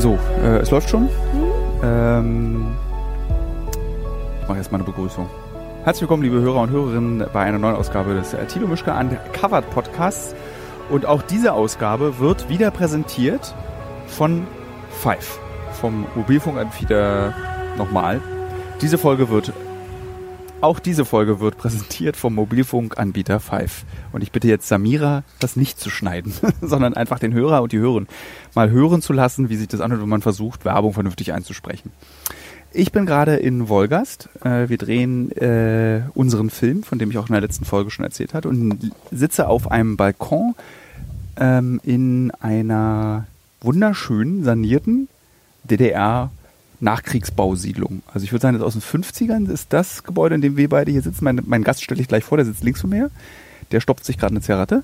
So, äh, es läuft schon. Ähm, ich mache jetzt mal eine Begrüßung. Herzlich willkommen, liebe Hörer und Hörerinnen, bei einer neuen Ausgabe des äh, Tilo Mischke Uncovered Podcasts. Und auch diese Ausgabe wird wieder präsentiert von Five, vom Mobilfunkanbieter nochmal. Diese Folge wird, auch diese Folge wird präsentiert vom Mobilfunkanbieter Five. Und ich bitte jetzt Samira, das nicht zu schneiden, sondern einfach den Hörer und die Hörerin mal hören zu lassen, wie sich das anhört, wenn man versucht, Werbung vernünftig einzusprechen. Ich bin gerade in Wolgast. Äh, wir drehen äh, unseren Film, von dem ich auch in der letzten Folge schon erzählt habe, und sitze auf einem Balkon ähm, in einer wunderschönen, sanierten DDR Nachkriegsbausiedlung. Also ich würde sagen, das aus den 50ern ist das Gebäude, in dem wir beide hier sitzen. Mein, mein Gast stelle ich gleich vor, der sitzt links von mir. Der stopft sich gerade eine Zigarette.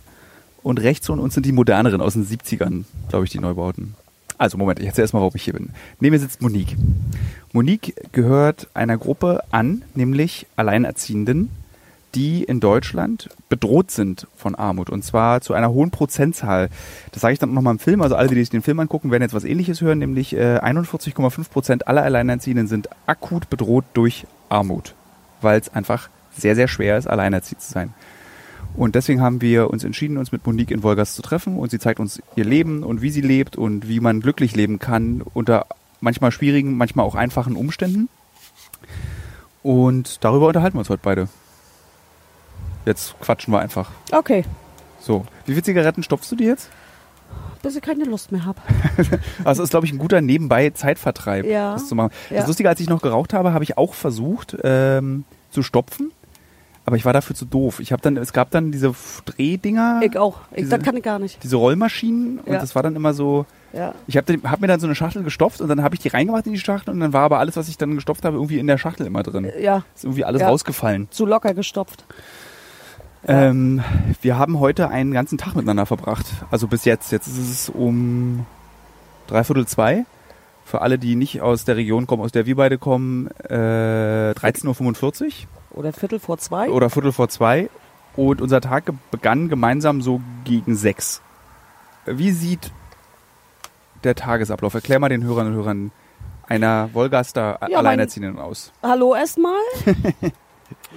Und rechts von uns sind die moderneren aus den 70ern, glaube ich, die Neubauten. Also Moment, ich erzähle erstmal, warum ich hier bin. Neben mir sitzt Monique. Monique gehört einer Gruppe an, nämlich Alleinerziehenden, die in Deutschland bedroht sind von Armut. Und zwar zu einer hohen Prozentzahl. Das sage ich dann nochmal im Film. Also alle, die sich den Film angucken, werden jetzt was ähnliches hören, nämlich äh, 41,5 Prozent aller Alleinerziehenden sind akut bedroht durch Armut. Weil es einfach sehr, sehr schwer ist, alleinerziehend zu sein. Und deswegen haben wir uns entschieden, uns mit Monique in Wolgast zu treffen und sie zeigt uns ihr Leben und wie sie lebt und wie man glücklich leben kann unter manchmal schwierigen, manchmal auch einfachen Umständen. Und darüber unterhalten wir uns heute beide. Jetzt quatschen wir einfach. Okay, So, wie viele Zigaretten stopfst du dir jetzt? bis ich keine Lust mehr habe. Also ist, glaube ich, ein guter nebenbei Zeitvertreib, Ja. das zu machen. Ja. Das Lustige, als ich noch geraucht habe, habe ich auch versucht ähm, zu stopfen, aber ich war dafür zu doof. Ich habe dann, es gab dann diese Drehdinger, Ich auch. Ich, Diese- das kann ich gar nicht. diese Rollmaschinen und Ja. das war dann immer so. Ja. Ich habe hab mir dann so eine Schachtel gestopft und dann habe ich die reingemacht in die Schachtel und dann war aber alles, was ich dann gestopft habe, irgendwie in der Schachtel immer drin. Ja, Ist irgendwie alles Ja. rausgefallen. zu locker gestopft. Ähm, wir haben heute einen ganzen Tag miteinander verbracht. Also bis jetzt. Jetzt ist es um dreiviertel zwei. Für alle, die nicht aus der Region kommen, aus der wir beide kommen, äh, 13.45 Uhr Oder Viertel vor zwei. oder Viertel vor zwei. Und unser Tag begann gemeinsam so gegen sechs. Wie sieht der Tagesablauf? Erklär mal den Hörern und Hörern einer Wolgaster Ja, Alleinerziehenden aus. Hallo erstmal.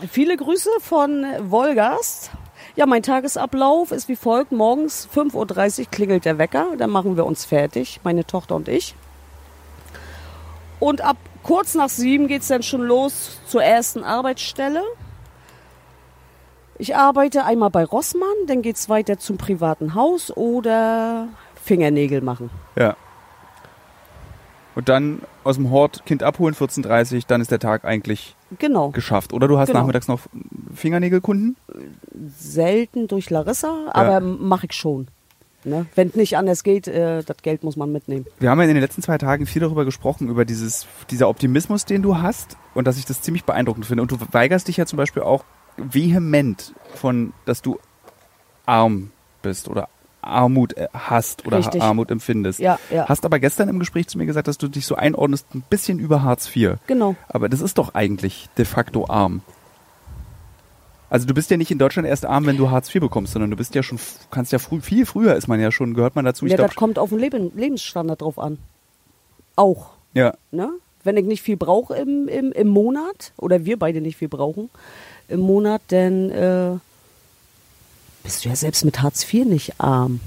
Viele Grüße von Wolgast. Ja, mein Tagesablauf ist wie folgt. Morgens 5.30 Uhr klingelt der Wecker. Dann machen wir uns fertig, meine Tochter und ich. Und ab kurz nach sieben geht es dann schon los zur ersten Arbeitsstelle. Ich arbeite einmal bei Rossmann, dann geht es weiter zum privaten Haus oder Fingernägel machen. Ja. Und dann aus dem Hort Kind abholen, 14.30 Uhr, dann ist der Tag eigentlich Genau. geschafft. Oder du hast Genau. nachmittags noch Fingernägelkunden? selten durch Larissa, aber mache ich schon. Ne? Wenn es nicht anders geht, äh, das Geld muss man mitnehmen. Wir haben ja in den letzten zwei Tagen viel darüber gesprochen, über dieses, dieser Optimismus, den du hast und dass ich das ziemlich beeindruckend finde. Und du weigerst dich ja zum Beispiel auch vehement von, dass du arm bist oder Armut äh, hast oder Richtig. Armut empfindest. Ja, ja. Hast aber gestern im Gespräch zu mir gesagt, dass du dich so einordnest, ein bisschen über Hartz IV. Genau. Aber das ist doch eigentlich de facto arm. Also du bist ja nicht in Deutschland erst arm, wenn du Hartz IV bekommst, sondern du bist ja schon, kannst ja früh, viel früher ist man ja schon, gehört man dazu. Ja, glaub, das kommt auf den Leben, Lebensstandard drauf an. Auch. ja, Ne? Wenn ich nicht viel brauche im, im, im Monat, oder wir beide nicht viel brauchen im Monat, dann äh, bist du ja selbst mit Hartz IV nicht arm.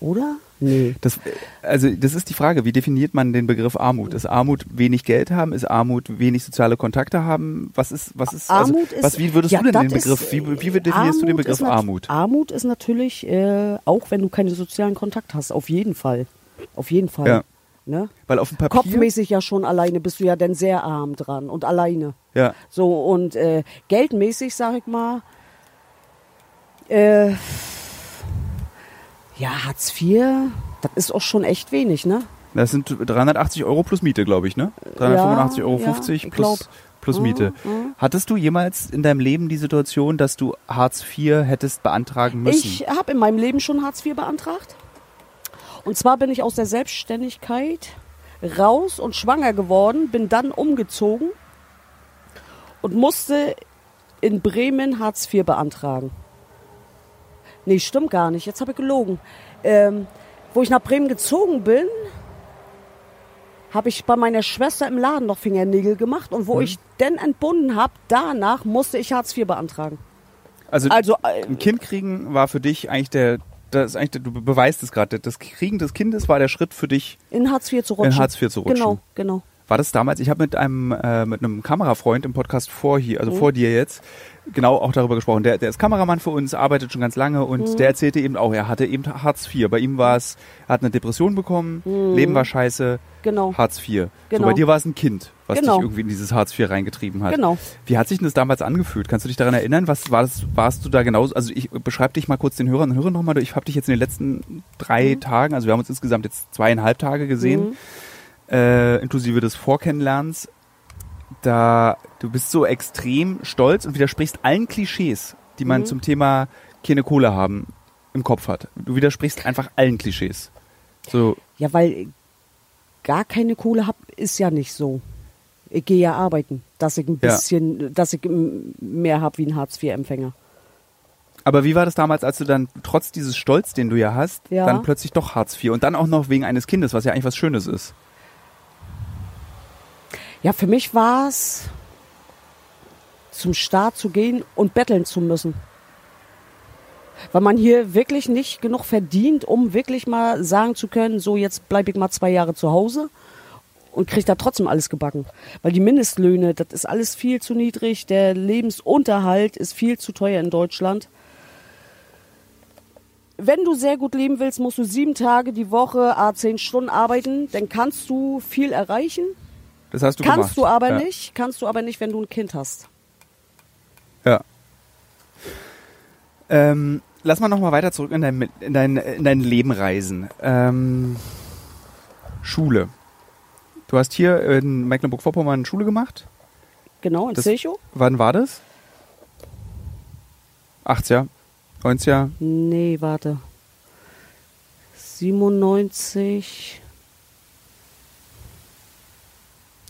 Oder? Nee. das, also das ist die Frage, wie definiert man den Begriff Armut? Ist Armut wenig Geld haben? Ist Armut wenig soziale Kontakte haben? Was ist, was ist, Armut also, ist. was, wie würdest ja, du denn das den Begriff, ist, wie, wie äh, definierst du den Begriff ist Armut? Armut ist natürlich äh, auch, wenn du keine sozialen Kontakte hast, auf jeden Fall. Auf jeden Fall. Ja. Ne? Weil auf dem Papier, Kopfmäßig ja schon alleine bist du ja dann sehr arm dran und alleine. ja, So und äh, geldmäßig, sag ich mal, äh, ja, Hartz IV, das ist auch schon echt wenig, ne? das sind 380 Euro plus Miete, glaube ich, ne? 385,50 Euro ja, 50 ich plus, plus Miete. Mhm. Hattest du jemals in deinem Leben die Situation, dass du Hartz IV hättest beantragen müssen? Ich habe in meinem Leben schon Hartz IV beantragt. Und zwar bin ich aus der Selbstständigkeit raus und schwanger geworden, bin dann umgezogen und musste in Bremen Hartz IV beantragen. Nee, stimmt gar nicht. Jetzt habe ich gelogen. Ähm, wo ich nach Bremen gezogen bin, habe ich bei meiner Schwester im Laden noch Fingernägel gemacht und wo ich denn entbunden habe, danach musste ich Hartz IV beantragen. Also, Also, äh, ein Kind kriegen war für dich eigentlich der, das eigentlich, du beweist es gerade, das Kriegen des Kindes war der Schritt für dich. in Hartz IV zu rutschen. In Hartz IV zu rutschen. Genau, genau. War das damals? Ich habe mit einem äh, mit einem Kamerafreund im Podcast vor hier, also vor dir jetzt, genau auch darüber gesprochen. Der, der ist Kameramann für uns, arbeitet schon ganz lange und der erzählte eben auch, er hatte eben Hartz IV. Bei ihm war es, er hat eine Depression bekommen, Leben war scheiße, Genau. Hartz IV. So Genau. bei dir war es ein Kind, was Genau. dich irgendwie in dieses Hartz IV reingetrieben hat. Genau. Wie hat sich denn das damals angefühlt? Kannst du dich daran erinnern? Was war das, warst du da genauso? Also ich beschreib dich mal kurz den Hörern und Hörern nochmal. Ich habe dich jetzt in den letzten Mhm. drei Tagen, also wir haben uns insgesamt jetzt zweieinhalb Tage gesehen, äh, inklusive des Vorkennenlernens. Da du bist so extrem stolz und widersprichst allen Klischees, die Mhm. man zum Thema keine Kohle haben im Kopf hat. Du widersprichst einfach allen Klischees. So, Ja, weil gar keine Kohle hab, ist ja nicht so. Ich gehe ja arbeiten, dass ich ein Ja. bisschen, dass ich mehr hab wie ein Hartz-IV-Empfänger. Aber wie war das damals, als du dann trotz dieses Stolz, den du ja hast, Ja. dann plötzlich doch Hartz IV und dann auch noch wegen eines Kindes, was ja eigentlich was Schönes ist? Ja, für mich war es, zum Staat zu gehen und betteln zu müssen. Weil man hier wirklich nicht genug verdient, um wirklich mal sagen zu können, so jetzt bleibe ich mal zwei Jahre zu Hause und kriege da trotzdem alles gebacken. Weil die Mindestlöhne, das ist alles viel zu niedrig, der Lebensunterhalt ist viel zu teuer in Deutschland. Wenn du sehr gut leben willst, musst du sieben Tage die Woche, a zehn Stunden arbeiten, dann kannst du viel erreichen. Das hast du Kannst gemacht. du aber ja. nicht, kannst du aber nicht, wenn du ein Kind hast. Ja. Ähm, lass mal noch mal weiter zurück in dein, in dein, in dein Leben reisen. Ähm, Schule. Du hast hier in Mecklenburg-Vorpommern Schule gemacht. Genau, in Das-? Wann war das? 80er? 90er? Nee, warte. 97.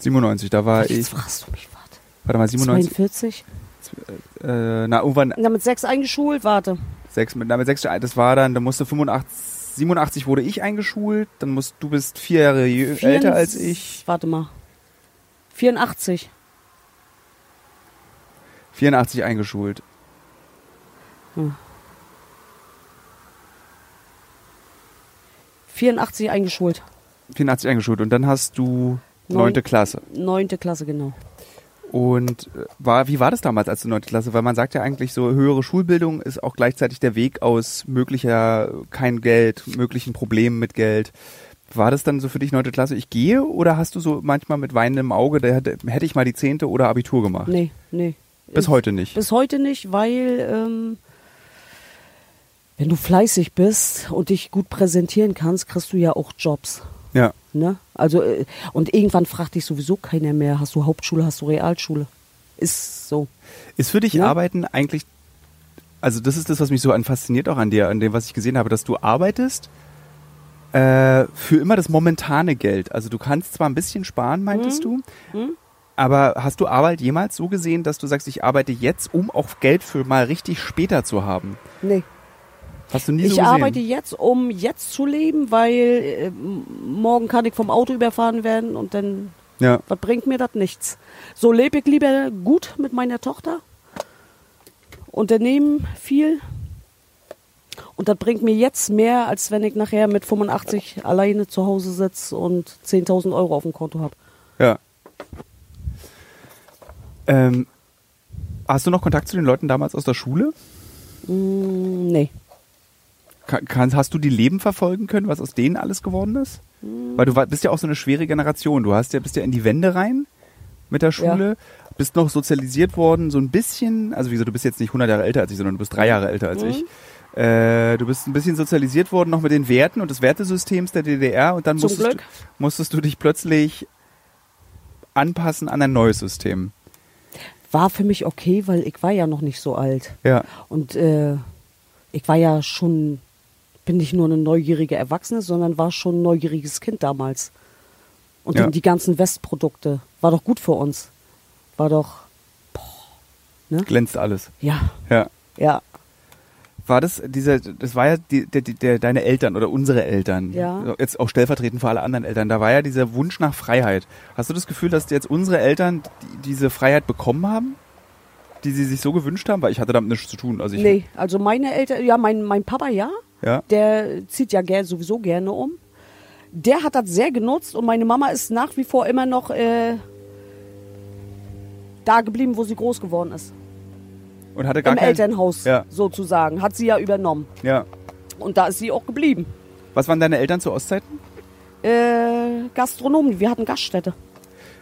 97, da war Jetzt ich. fragst du mich, warte. Warte mal, 97. 42? Äh, na, irgendwann Na, mit sechs eingeschult, warte. sechs, mit, na, mit sechs, das war dann, da musste 85, 87 wurde ich eingeschult, dann musst, du bist vier Jahre jü- älter als ich. Warte mal. 84. 84 eingeschult. Hm. 84 eingeschult. 84 eingeschult und dann hast du neunte Klasse. Neunte Klasse, genau. Und äh, war, wie war das damals als neunte Klasse? Weil man sagt ja eigentlich so, höhere Schulbildung ist auch gleichzeitig der Weg aus möglicher kein Geld, möglichen Problemen mit Geld. War das dann so für dich neunte Klasse, ich gehe? Oder hast du so manchmal mit weinendem Auge, da hätte, hätte ich mal die zehnte oder Abitur gemacht? Nee, nee. Bis heute nicht. Bis heute nicht, weil ähm, wenn du fleißig bist und dich gut präsentieren kannst, kriegst du ja auch Jobs. Ja. Ne? Also, äh, und irgendwann fragt dich sowieso keiner mehr, hast du Hauptschule, hast du Realschule? Ist so. Ist für dich Ja. Arbeiten eigentlich, also das ist das, was mich so an fasziniert auch an dir, an dem, was ich gesehen habe, dass du arbeitest äh, für immer das momentane Geld. Also du kannst zwar ein bisschen sparen, meintest du, aber hast du Arbeit jemals so gesehen, dass du sagst, ich arbeite jetzt, um auch Geld für mal richtig später zu haben? Nee. Hast du nie Ich so gesehen? arbeite jetzt, um jetzt zu leben, weil äh, morgen kann ich vom Auto überfahren werden und dann, ja. was bringt mir das? Nichts. So lebe ich lieber gut mit meiner Tochter, unternehmen viel und das bringt mir jetzt mehr, als wenn ich nachher mit 85 alleine zu Hause sitze und 10.000 Euro auf dem Konto habe. Ja. Ähm, hast du noch Kontakt zu den Leuten damals aus der Schule? Mm, nee. Kann, hast du die Leben verfolgen können, was aus denen alles geworden ist? Weil du war, bist ja auch so eine schwere Generation. Du hast ja, bist ja in die Wende rein mit der Schule, bist noch sozialisiert worden, so ein bisschen, also wieso, du bist jetzt nicht 100 Jahre älter als ich, sondern du bist drei Jahre älter als ich. Äh, du bist ein bisschen sozialisiert worden noch mit den Werten und des Wertesystems der DDR und dann Zum musstest du, musstest du dich plötzlich anpassen an ein neues System. War für mich okay, weil ich war ja noch nicht so alt. Ja, Und äh, ich war ja schon, bin nicht nur eine neugierige Erwachsene, sondern war schon ein neugieriges Kind damals. Und Ja. die ganzen Westprodukte. War doch gut für uns. War doch, glänzt alles. ja, Ja. ja. war das dieser, das war ja die, der, der, deine Eltern oder unsere Eltern. Ja. Jetzt auch stellvertretend für alle anderen Eltern. Da war ja dieser Wunsch nach Freiheit. Hast du das Gefühl, dass jetzt unsere Eltern die, diese Freiheit bekommen haben? Die sie sich so gewünscht haben? Weil ich hatte damit nichts zu tun. Also ich, Nee, also meine Eltern, ja, mein, mein Papa ja, Ja. der zieht ja sowieso gerne um. Der hat das sehr genutzt und meine Mama ist nach wie vor immer noch äh, da geblieben, wo sie groß geworden ist. Und hatte gar Im kein, Elternhaus Ja. sozusagen. Hat sie ja übernommen. Ja. Und da ist sie auch geblieben. Was waren deine Eltern zu Ostzeiten? Äh, Gastronomen, wir hatten Gaststätte.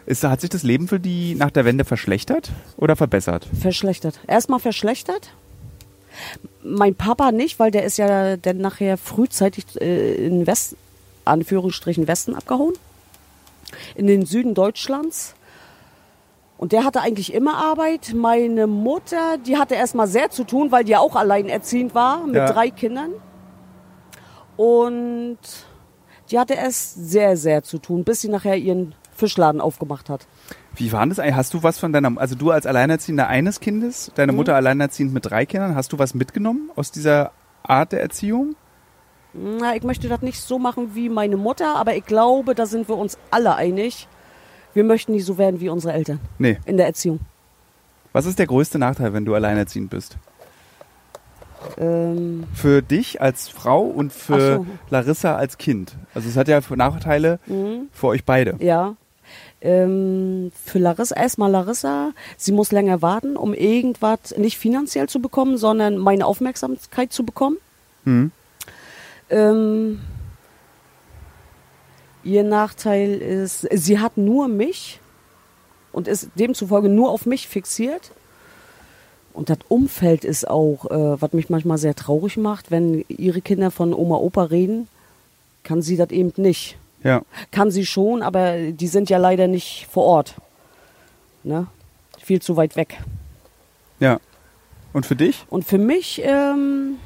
Ist, hat sich das Leben für die nach der Wende verschlechtert oder verbessert? Verschlechtert. Erstmal verschlechtert. Mein Papa nicht, weil der ist ja dann nachher frühzeitig äh, in West, Anführungsstrichen Westen abgehauen. In den Süden Deutschlands. Und der hatte eigentlich immer Arbeit. Meine Mutter, die hatte erstmal sehr zu tun, weil die ja auch alleinerziehend war mit Ja. drei Kindern. Und die hatte erst sehr, sehr zu tun, bis sie nachher ihren Fischladen aufgemacht hat. Wie war das eigentlich? Hast du was von deiner, also du als Alleinerziehender eines Kindes, Mhm. deine Mutter alleinerziehend mit drei Kindern, hast du was mitgenommen aus dieser Art der Erziehung? Na, ich möchte das nicht so machen wie meine Mutter, aber ich glaube, da sind wir uns alle einig. Wir möchten nicht so werden wie unsere Eltern Nee. in der Erziehung. Was ist der größte Nachteil, wenn du alleinerziehend bist? Ähm, Für dich als Frau und für so. Larissa als Kind. Also es hat ja Nachteile für euch beide. ja. Ähm, für Larissa, erstmal Larissa, sie muss länger warten, um irgendwas nicht finanziell zu bekommen, sondern meine Aufmerksamkeit zu bekommen. Hm. Ähm, ihr Nachteil ist, sie hat nur mich und ist demzufolge nur auf mich fixiert. Und das Umfeld ist auch, äh, was mich manchmal sehr traurig macht, wenn ihre Kinder von Oma Opa reden, kann sie das eben nicht. Ja. Kann sie schon, aber die sind ja leider nicht vor Ort. Ne? Viel zu weit weg. Ja. Und für dich? Und für mich, ähm,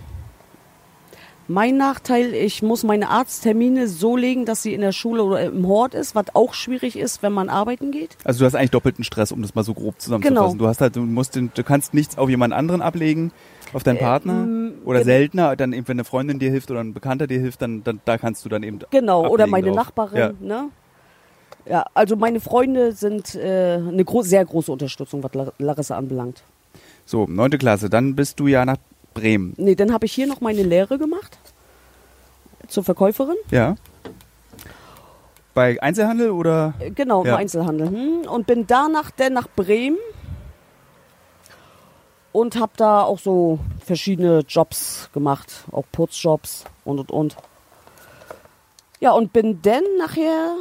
mein Nachteil, ich muss meine Arzttermine so legen, dass sie in der Schule oder im Hort ist, was auch schwierig ist, wenn man arbeiten geht. Also du hast eigentlich doppelten Stress, um das mal so grob zusammenzufassen. Genau. Du hast halt, du musst den, du kannst nichts auf jemand anderen ablegen, auf deinen Partner. Ähm, oder gen- seltener, dann eben, wenn eine Freundin dir hilft oder ein Bekannter dir hilft, dann, dann da kannst du dann eben. Genau, oder meine drauf. Nachbarin. Ja. Ne? Ja, also meine Freunde sind äh, eine gro sehr große Unterstützung, was Lar Larissa anbelangt. So, neunte Klasse, dann bist du ja nach Bremen. Nee, dann habe ich hier noch meine Lehre gemacht zur Verkäuferin. Ja. Bei Einzelhandel oder? Äh, Genau, im Ja. Einzelhandel. Hm? Und bin danach dann nach Bremen und habe da auch so verschiedene Jobs gemacht, auch Putzjobs und und und. Ja, und bin dann nachher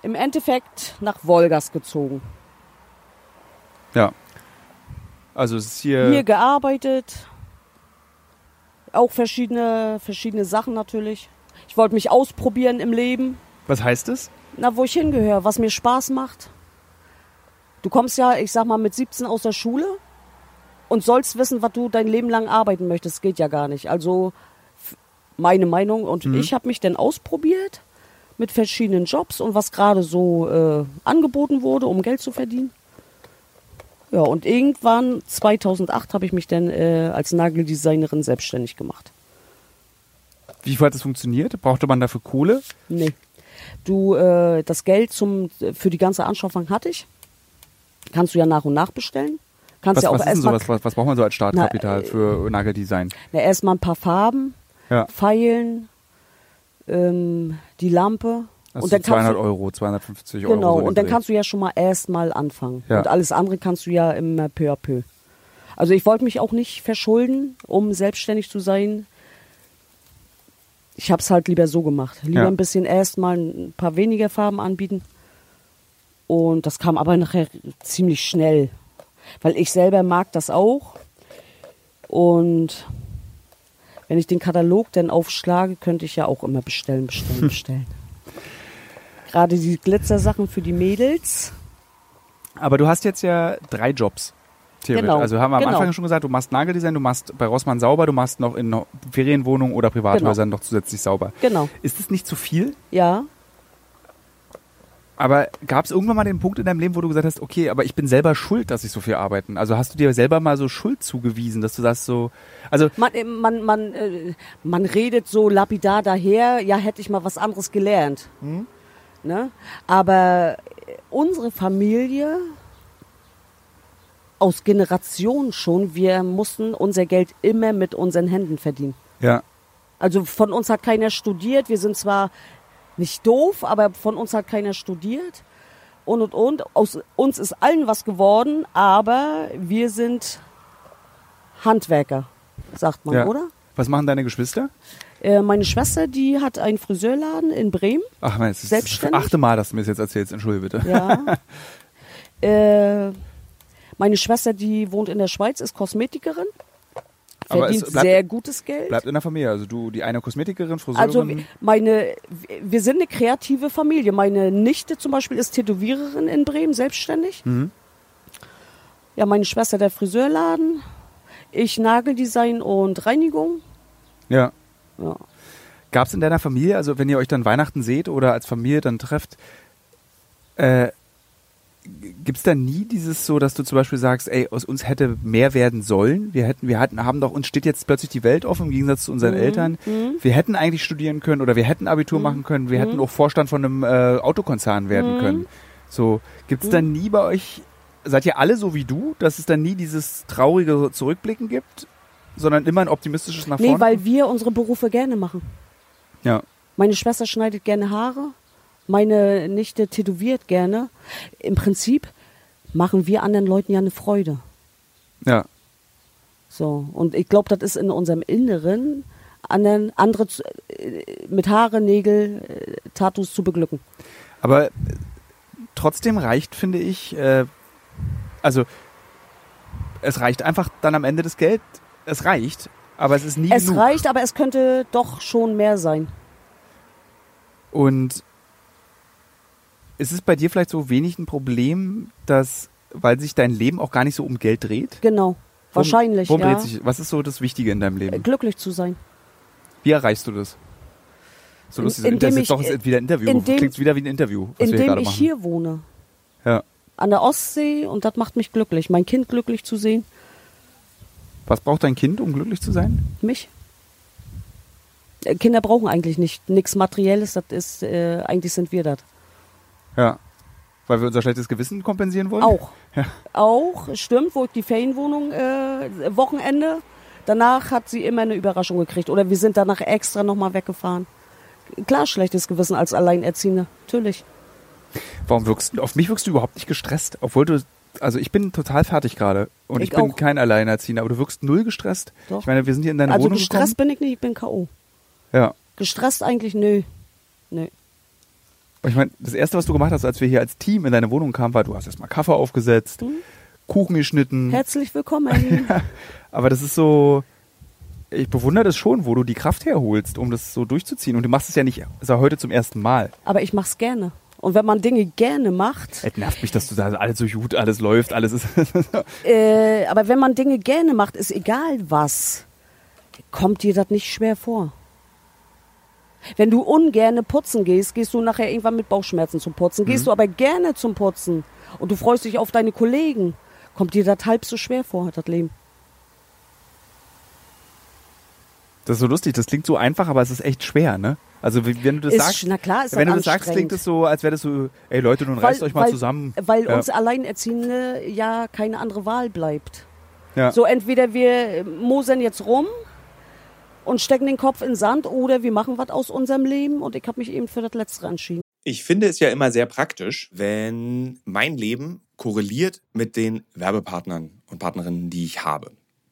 im Endeffekt nach Wolgast gezogen. Ja. Also es ist hier. Hier gearbeitet, auch verschiedene, verschiedene Sachen natürlich. Ich wollte mich ausprobieren im Leben. was heißt es? Na, wo ich hingehöre, was mir Spaß macht. Du kommst ja, ich sag mal, mit 17 aus der Schule und sollst wissen, was du dein Leben lang arbeiten möchtest. Geht ja gar nicht. Also meine Meinung und ich habe mich dann ausprobiert mit verschiedenen Jobs und was gerade so äh, angeboten wurde, um Geld zu verdienen. Ja, und irgendwann 2008 habe ich mich dann äh, als Nageldesignerin selbstständig gemacht. Wie hat das funktioniert? Brauchte man dafür Kohle? Nee. Du, äh, das Geld zum, für die ganze Anschaffung hatte ich. Kannst du ja nach und nach bestellen. Kannst Was, ja auch was ist denn sowas? Was, was braucht man so als Startkapital Na, äh, für Nageldesign? na, erstmal ein paar Farben, Ja. Pfeilen, ähm, die Lampe. Also und dann 200 kannst du, Euro, 250 Euro. Genau, so und dann den kannst du ja schon mal erstmal anfangen. Ja. Und alles andere kannst du ja immer peu à peu. Also ich wollte mich auch nicht verschulden, um selbstständig zu sein. Ich habe es halt lieber so gemacht. Lieber Ja. ein bisschen erstmal ein paar weniger Farben anbieten. Und das kam aber nachher ziemlich schnell. Weil ich selber mag das auch. Und wenn ich den Katalog dann aufschlage, könnte ich ja auch immer bestellen, bestellen, bestellen. Gerade die Glitzersachen für die Mädels. Aber du hast jetzt ja drei Jobs. Theoretisch. Genau, Also haben wir am genau. Anfang schon gesagt, du machst Nageldesign, du machst bei Rossmann sauber, du machst noch in Ferienwohnungen oder Privathäusern noch zusätzlich sauber. Genau. Ist das nicht zu viel? Ja. Aber gab es irgendwann mal den Punkt in deinem Leben, wo du gesagt hast, okay, aber ich bin selber schuld, dass ich so viel arbeiten? Also hast du dir selber mal so Schuld zugewiesen, dass du sagst so, also Man, äh, man, man, äh, man redet so lapidar daher, ja, hätte ich mal was anderes gelernt. Ne? Aber äh, unsere Familie, aus Generationen schon, wir mussten unser Geld immer mit unseren Händen verdienen. ja, Also von uns hat keiner studiert. Wir sind zwar nicht doof, aber von uns hat keiner studiert. Und und und. Aus uns ist allen was geworden, aber wir sind Handwerker, sagt man, ja. oder? Was machen deine Geschwister? Äh, meine Schwester, die hat einen Friseurladen in Bremen. Ach, mein, es ist Selbstständig? das achte Mal, dass du mir das jetzt erzählst. Entschuldige bitte. Ja. äh, meine Schwester, die wohnt in der Schweiz, ist Kosmetikerin. Verdient bleibt- sehr gutes Geld. Bleibt in der Familie. Also du, die eine Kosmetikerin, Friseurin. Also meine, wir sind eine kreative Familie. Meine Nichte zum Beispiel ist Tätowiererin in Bremen, selbstständig. Mhm. Ja, meine Schwester der Friseurladen. Ich Nageldesign und Reinigung. ja. Ja. Gab es in deiner Familie, also wenn ihr euch dann Weihnachten seht oder als Familie dann trefft, äh, gibt es da nie dieses so, dass du zum Beispiel sagst, ey, aus uns hätte mehr werden sollen? Wir hätten, wir hatten, haben doch, uns steht jetzt plötzlich die Welt offen im Gegensatz zu unseren Eltern. Wir hätten eigentlich studieren können oder wir hätten Abitur machen können, wir hätten auch Vorstand von einem äh, Autokonzern werden können. So, gibt es da nie bei euch, seid ihr alle so wie du, dass es dann nie dieses traurige Zurückblicken gibt, sondern immer ein optimistisches nach vorne? Nee, weil wir unsere Berufe gerne machen. ja. Meine Schwester schneidet gerne Haare. Meine Nichte tätowiert gerne. Im Prinzip machen wir anderen Leuten ja eine Freude. Ja. So, und ich glaube, das ist in unserem Inneren, anderen, andere zu, äh, mit Haare, Nägel, äh, Tattoos zu beglücken. Aber äh, trotzdem reicht, finde ich, äh, also es reicht einfach dann am Ende das Geld. Es reicht, aber es ist nie Es genug. reicht, aber es könnte doch schon mehr sein. Und ist es bei dir vielleicht so wenig ein Problem, dass, weil sich dein Leben auch gar nicht so um Geld dreht? Genau. Wahrscheinlich, Worum ja. dreht sich, was ist so das Wichtige in deinem Leben? Glücklich zu sein. Wie erreichst du das? So In- lustig, indem das ist ich- doch wieder ein Interview. indem- Klingt wieder wie ein Interview, was wir Indem gerade ich machen. hier wohne. Ja. An der Ostsee und das macht mich glücklich. Mein Kind glücklich zu sehen. Was braucht dein Kind, um glücklich zu sein? Mich. Äh, Kinder brauchen eigentlich nicht nichts Materielles, das ist, äh, eigentlich sind wir das. Ja. Weil wir unser schlechtes Gewissen kompensieren wollen? Auch. Ja. Auch, stimmt, wo ich die Ferienwohnung äh, Wochenende, danach hat sie immer eine Überraschung gekriegt. Oder wir sind danach extra nochmal weggefahren. Klar, schlechtes Gewissen als Alleinerziehende, natürlich. Warum wirkst du, auf mich wirkst du überhaupt nicht gestresst? Obwohl du, also ich bin total fertig gerade. Und ich, Ich bin auch. kein Alleinerziehender, aber du wirkst null gestresst. Doch. Ich meine, wir sind hier in deine Also Wohnung gestresst gekommen. bin ich nicht, ich bin K.O. Ja. Gestresst eigentlich, nö. Nö. Und ich meine, das erste, was du gemacht hast, als wir hier als Team in deine Wohnung kamen, war, du hast erstmal Kaffee aufgesetzt, Mhm. Kuchen geschnitten. Herzlich willkommen. Aber das ist so, ich bewundere das schon, wo du die Kraft herholst, um das so durchzuziehen. Und du machst es ja nicht, ist ja heute zum ersten Mal. Aber ich mach's gerne. Und wenn man Dinge gerne macht, Es nervt mich, dass du da alles so gut, alles läuft, alles ist. äh, aber wenn man Dinge gerne macht, ist egal was, kommt dir das nicht schwer vor. Wenn du ungerne putzen gehst, gehst du nachher irgendwann mit Bauchschmerzen zum Putzen. Gehst du aber gerne zum Putzen und du freust dich auf deine Kollegen, kommt dir das halb so schwer vor, das Leben. Das ist so lustig, das klingt so einfach, aber es ist echt schwer, ne? Also wenn du das Ist- sagst, na klar, ist wenn das du das sagst, klingt es so, als wäre das so, ey Leute, nun reißt euch mal weil, zusammen. Weil ja. uns Alleinerziehende ja keine andere Wahl bleibt. ja. So entweder wir mosern jetzt rum und stecken den Kopf in den Sand oder wir machen was aus unserem Leben und ich habe mich eben für das Letztere entschieden. Ich finde es ja immer sehr praktisch, wenn mein Leben korreliert mit den Werbepartnern und Partnerinnen, die ich habe.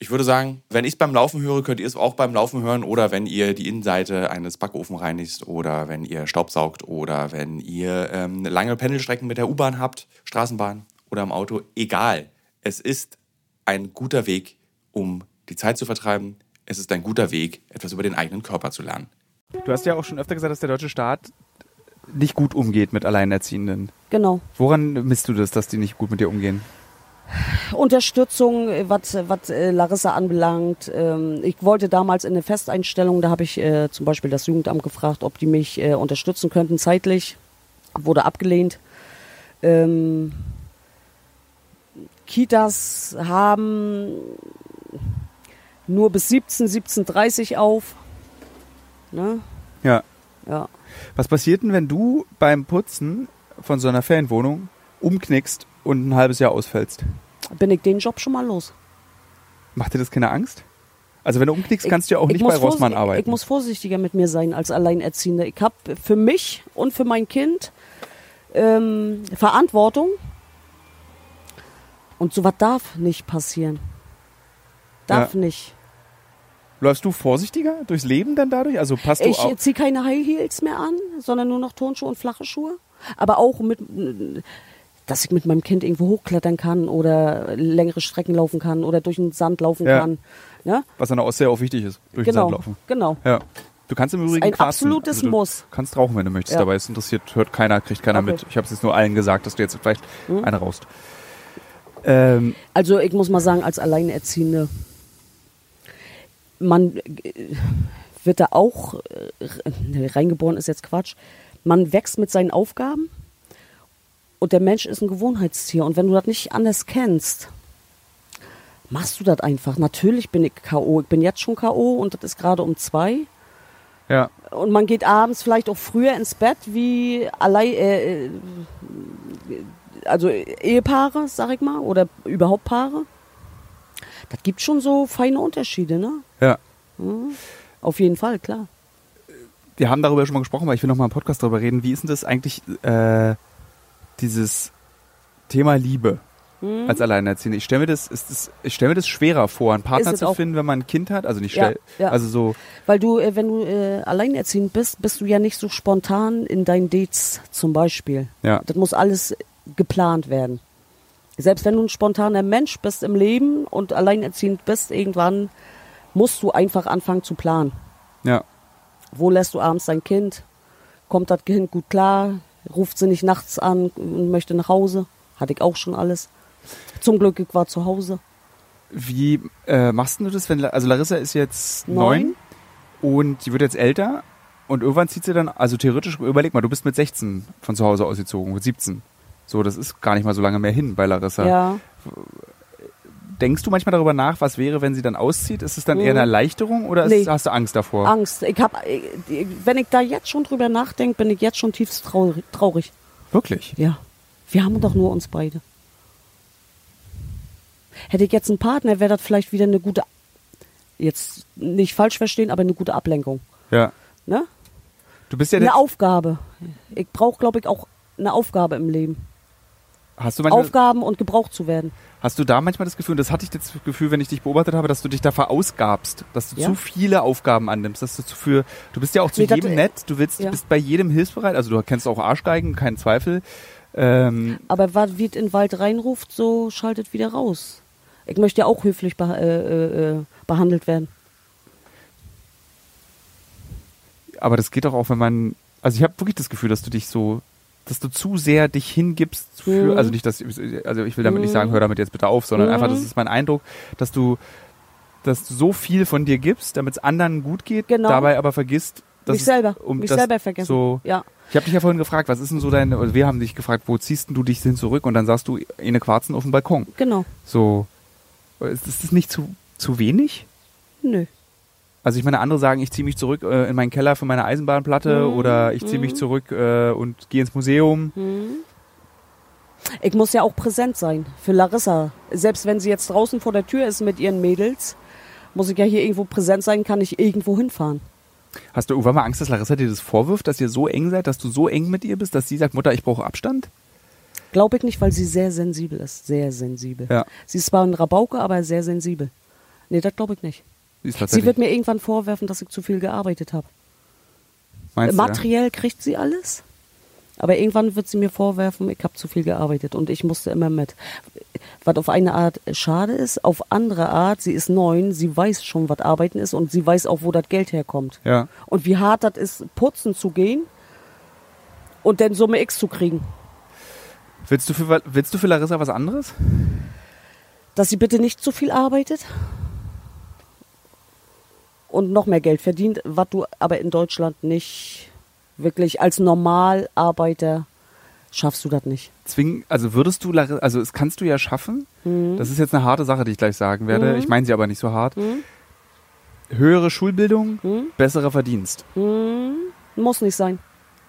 ich würde sagen, wenn ich es beim Laufen höre, könnt ihr es auch beim Laufen hören oder wenn ihr die Innenseite eines Backofen reinigt oder wenn ihr Staubsaugt oder wenn ihr ähm, lange Pendelstrecken mit der U-Bahn habt, Straßenbahn oder im Auto. Egal. Es ist ein guter Weg, um die Zeit zu vertreiben. Es ist ein guter Weg, etwas über den eigenen Körper zu lernen. Du hast ja auch schon öfter gesagt, dass der deutsche Staat nicht gut umgeht mit Alleinerziehenden. Genau. Woran misst du das, dass die nicht gut mit dir umgehen? Unterstützung, was, was äh, Larissa anbelangt. Ähm, ich wollte damals in eine Festeinstellung, da habe ich äh, zum Beispiel das Jugendamt gefragt, ob die mich äh, unterstützen könnten zeitlich. Wurde abgelehnt. Ähm, Kitas haben nur bis 17, 17.30 auf. Ne? Ja. Ja. Was passiert denn, wenn du beim Putzen von so einer Ferienwohnung umknickst und ein halbes Jahr ausfällst? Bin ich den Job schon mal los. Macht dir das keine Angst? Also wenn du umknickst, Ich- kannst du ja auch ich nicht bei Rossmann arbeiten. Ich muss vorsichtiger mit mir sein als Alleinerziehende. Ich habe für mich und für mein Kind ähm, Verantwortung. Und sowas darf nicht passieren. Darf Ja. nicht. Läufst du vorsichtiger durchs Leben dann dadurch? Also passt du Ich ziehe keine High Heels mehr an, sondern nur noch Turnschuhe und flache Schuhe. Aber auch mit, dass ich mit meinem Kind irgendwo hochklettern kann oder längere Strecken laufen kann oder durch den Sand laufen Ja. kann. Ja? Was an der Ostsee auch wichtig ist, durch den Genau. Sand laufen. Genau. Ja. Du kannst im Übrigen ein quarzen. absolutes also du Muss. kannst rauchen, wenn du möchtest, Ja. dabei es interessiert, hört keiner, kriegt keiner Okay. mit. Ich habe es jetzt nur allen gesagt, dass du jetzt vielleicht Mhm. eine raust. Ähm, Also ich muss mal sagen, als Alleinerziehende, man äh, wird da auch, äh, nee, reingeboren ist jetzt Quatsch, man wächst mit seinen Aufgaben und der Mensch ist ein Gewohnheitstier und wenn du das nicht anders kennst, machst du das einfach. Natürlich bin ich K.O., ich bin jetzt schon K.O. und das ist gerade um zwei. ja. Und man geht abends vielleicht auch früher ins Bett wie allein, äh, äh, also Ehepaare, sag ich mal, oder überhaupt Paare. Das gibt schon so feine Unterschiede, ne? Ja. Auf jeden Fall, klar. Wir haben darüber schon mal gesprochen, aber ich will noch mal im Podcast darüber reden. Wie ist denn das eigentlich, äh, dieses Thema Liebe Hm? als Alleinerziehende? Ich stelle mir das, ist das, ich stelle mir das schwerer vor, einen Partner zu finden, wenn man ein Kind hat. Also nicht Ja, stell, ja. also so, Weil du, äh, wenn du äh, alleinerziehend bist, bist du ja nicht so spontan in deinen Dates zum Beispiel. ja. Das muss alles geplant werden. Selbst wenn du ein spontaner Mensch bist im Leben und alleinerziehend bist, irgendwann musst du einfach anfangen zu planen. Ja. Wo lässt du abends dein Kind? Kommt das Kind gut klar? Ruft sie nicht nachts an und möchte nach Hause? Hatte ich auch schon alles. Zum Glück, ich war zu Hause. Wie äh, machst du das, wenn, also Larissa ist jetzt neun Neun. und die wird jetzt älter und irgendwann zieht sie dann, also theoretisch, überleg mal, du bist mit 16 von zu Hause ausgezogen, mit 17. So, das ist gar nicht mal so lange mehr hin bei Larissa. Ja. Denkst du manchmal darüber nach, was wäre, wenn sie dann auszieht? Ist es dann eher eine Mhm. Erleichterung oder ist, Nee. hast du Angst davor? Angst. Ich hab, äh, wenn ich da jetzt schon drüber nachdenke, bin ich jetzt schon tiefst traurig. Wirklich? Ja. Wir haben doch nur uns beide. Hätte ich jetzt einen Partner, wäre das vielleicht wieder eine gute, jetzt nicht falsch verstehen, aber eine gute Ablenkung. Ja. Ne? Du bist ja Eine Aufgabe. Ich brauche, glaube ich, auch eine Aufgabe im Leben. Hast du manchmal, Aufgaben und gebraucht zu werden. hast du da manchmal das Gefühl, und das hatte ich das Gefühl, wenn ich dich beobachtet habe, dass du dich da verausgabst, dass du Ja. zu viele Aufgaben annimmst, dass du zu viel, du bist ja auch zu Nee, jedem nett, du willst, du ja. bist bei jedem hilfsbereit, also du kennst auch Arschgeigen, kein Zweifel. Ähm, Aber was wird in den Wald reinruft, so schaltet wieder raus. Ich möchte ja auch höflich beh äh, äh, äh, behandelt werden. aber das geht doch auch, wenn man, also ich habe wirklich das Gefühl, dass du dich so, dass du zu sehr dich hingibst für, Mhm. also nicht, dass, also ich will damit nicht sagen, hör damit jetzt bitte auf, sondern Mhm. einfach, das ist mein Eindruck, dass du, dass du so viel von dir gibst, damit es anderen gut geht, Genau. dabei aber vergisst, dass mich es selber, um mich selber vergessen. So, ja. ich habe dich ja vorhin gefragt, was ist denn so deine, oder wir haben dich gefragt, wo ziehst du dich hin zurück und dann sagst du, eine Quarzen auf dem Balkon. Genau. So, ist ist das nicht zu, zu wenig? Nö. Also ich meine, andere sagen, ich ziehe mich zurück äh, in meinen Keller für meine Eisenbahnplatte Mhm. oder ich ziehe mich zurück äh, und gehe ins Museum. Ich muss ja auch präsent sein für Larissa. Selbst wenn sie jetzt draußen vor der Tür ist mit ihren Mädels, muss ich ja hier irgendwo präsent sein, kann ich irgendwo hinfahren. Hast du irgendwann mal Angst, dass Larissa dir das vorwirft, dass ihr so eng seid, dass du so eng mit ihr bist, dass sie sagt, Mutter, ich brauche Abstand? Glaube ich nicht, weil sie sehr sensibel ist. Sehr sensibel. Ja. Sie ist zwar ein Rabauke, aber sehr sensibel. Nee, das glaube ich nicht. Sie, wird mir irgendwann vorwerfen, dass ich zu viel gearbeitet habe. meinst du, ja? Materiell kriegt sie alles, aber irgendwann wird sie mir vorwerfen, ich habe zu viel gearbeitet und ich musste immer mit. Was auf eine Art schade ist, auf andere Art, sie ist neun, sie weiß schon, was Arbeiten ist und sie weiß auch, wo das Geld herkommt. Ja. Und wie hart das ist, putzen zu gehen und dann Summe X zu kriegen. Willst du, für, willst du für Larissa was anderes? Dass sie bitte nicht zu viel arbeitet und noch mehr Geld verdient, was du aber in Deutschland nicht wirklich als Normalarbeiter schaffst du das nicht. Zwingen, also würdest du, also das kannst du ja schaffen. Mhm. Das ist jetzt eine harte Sache, die ich gleich sagen werde. Ich meine sie aber nicht so hart. Mhm. Höhere Schulbildung, besserer Verdienst. Muss nicht sein.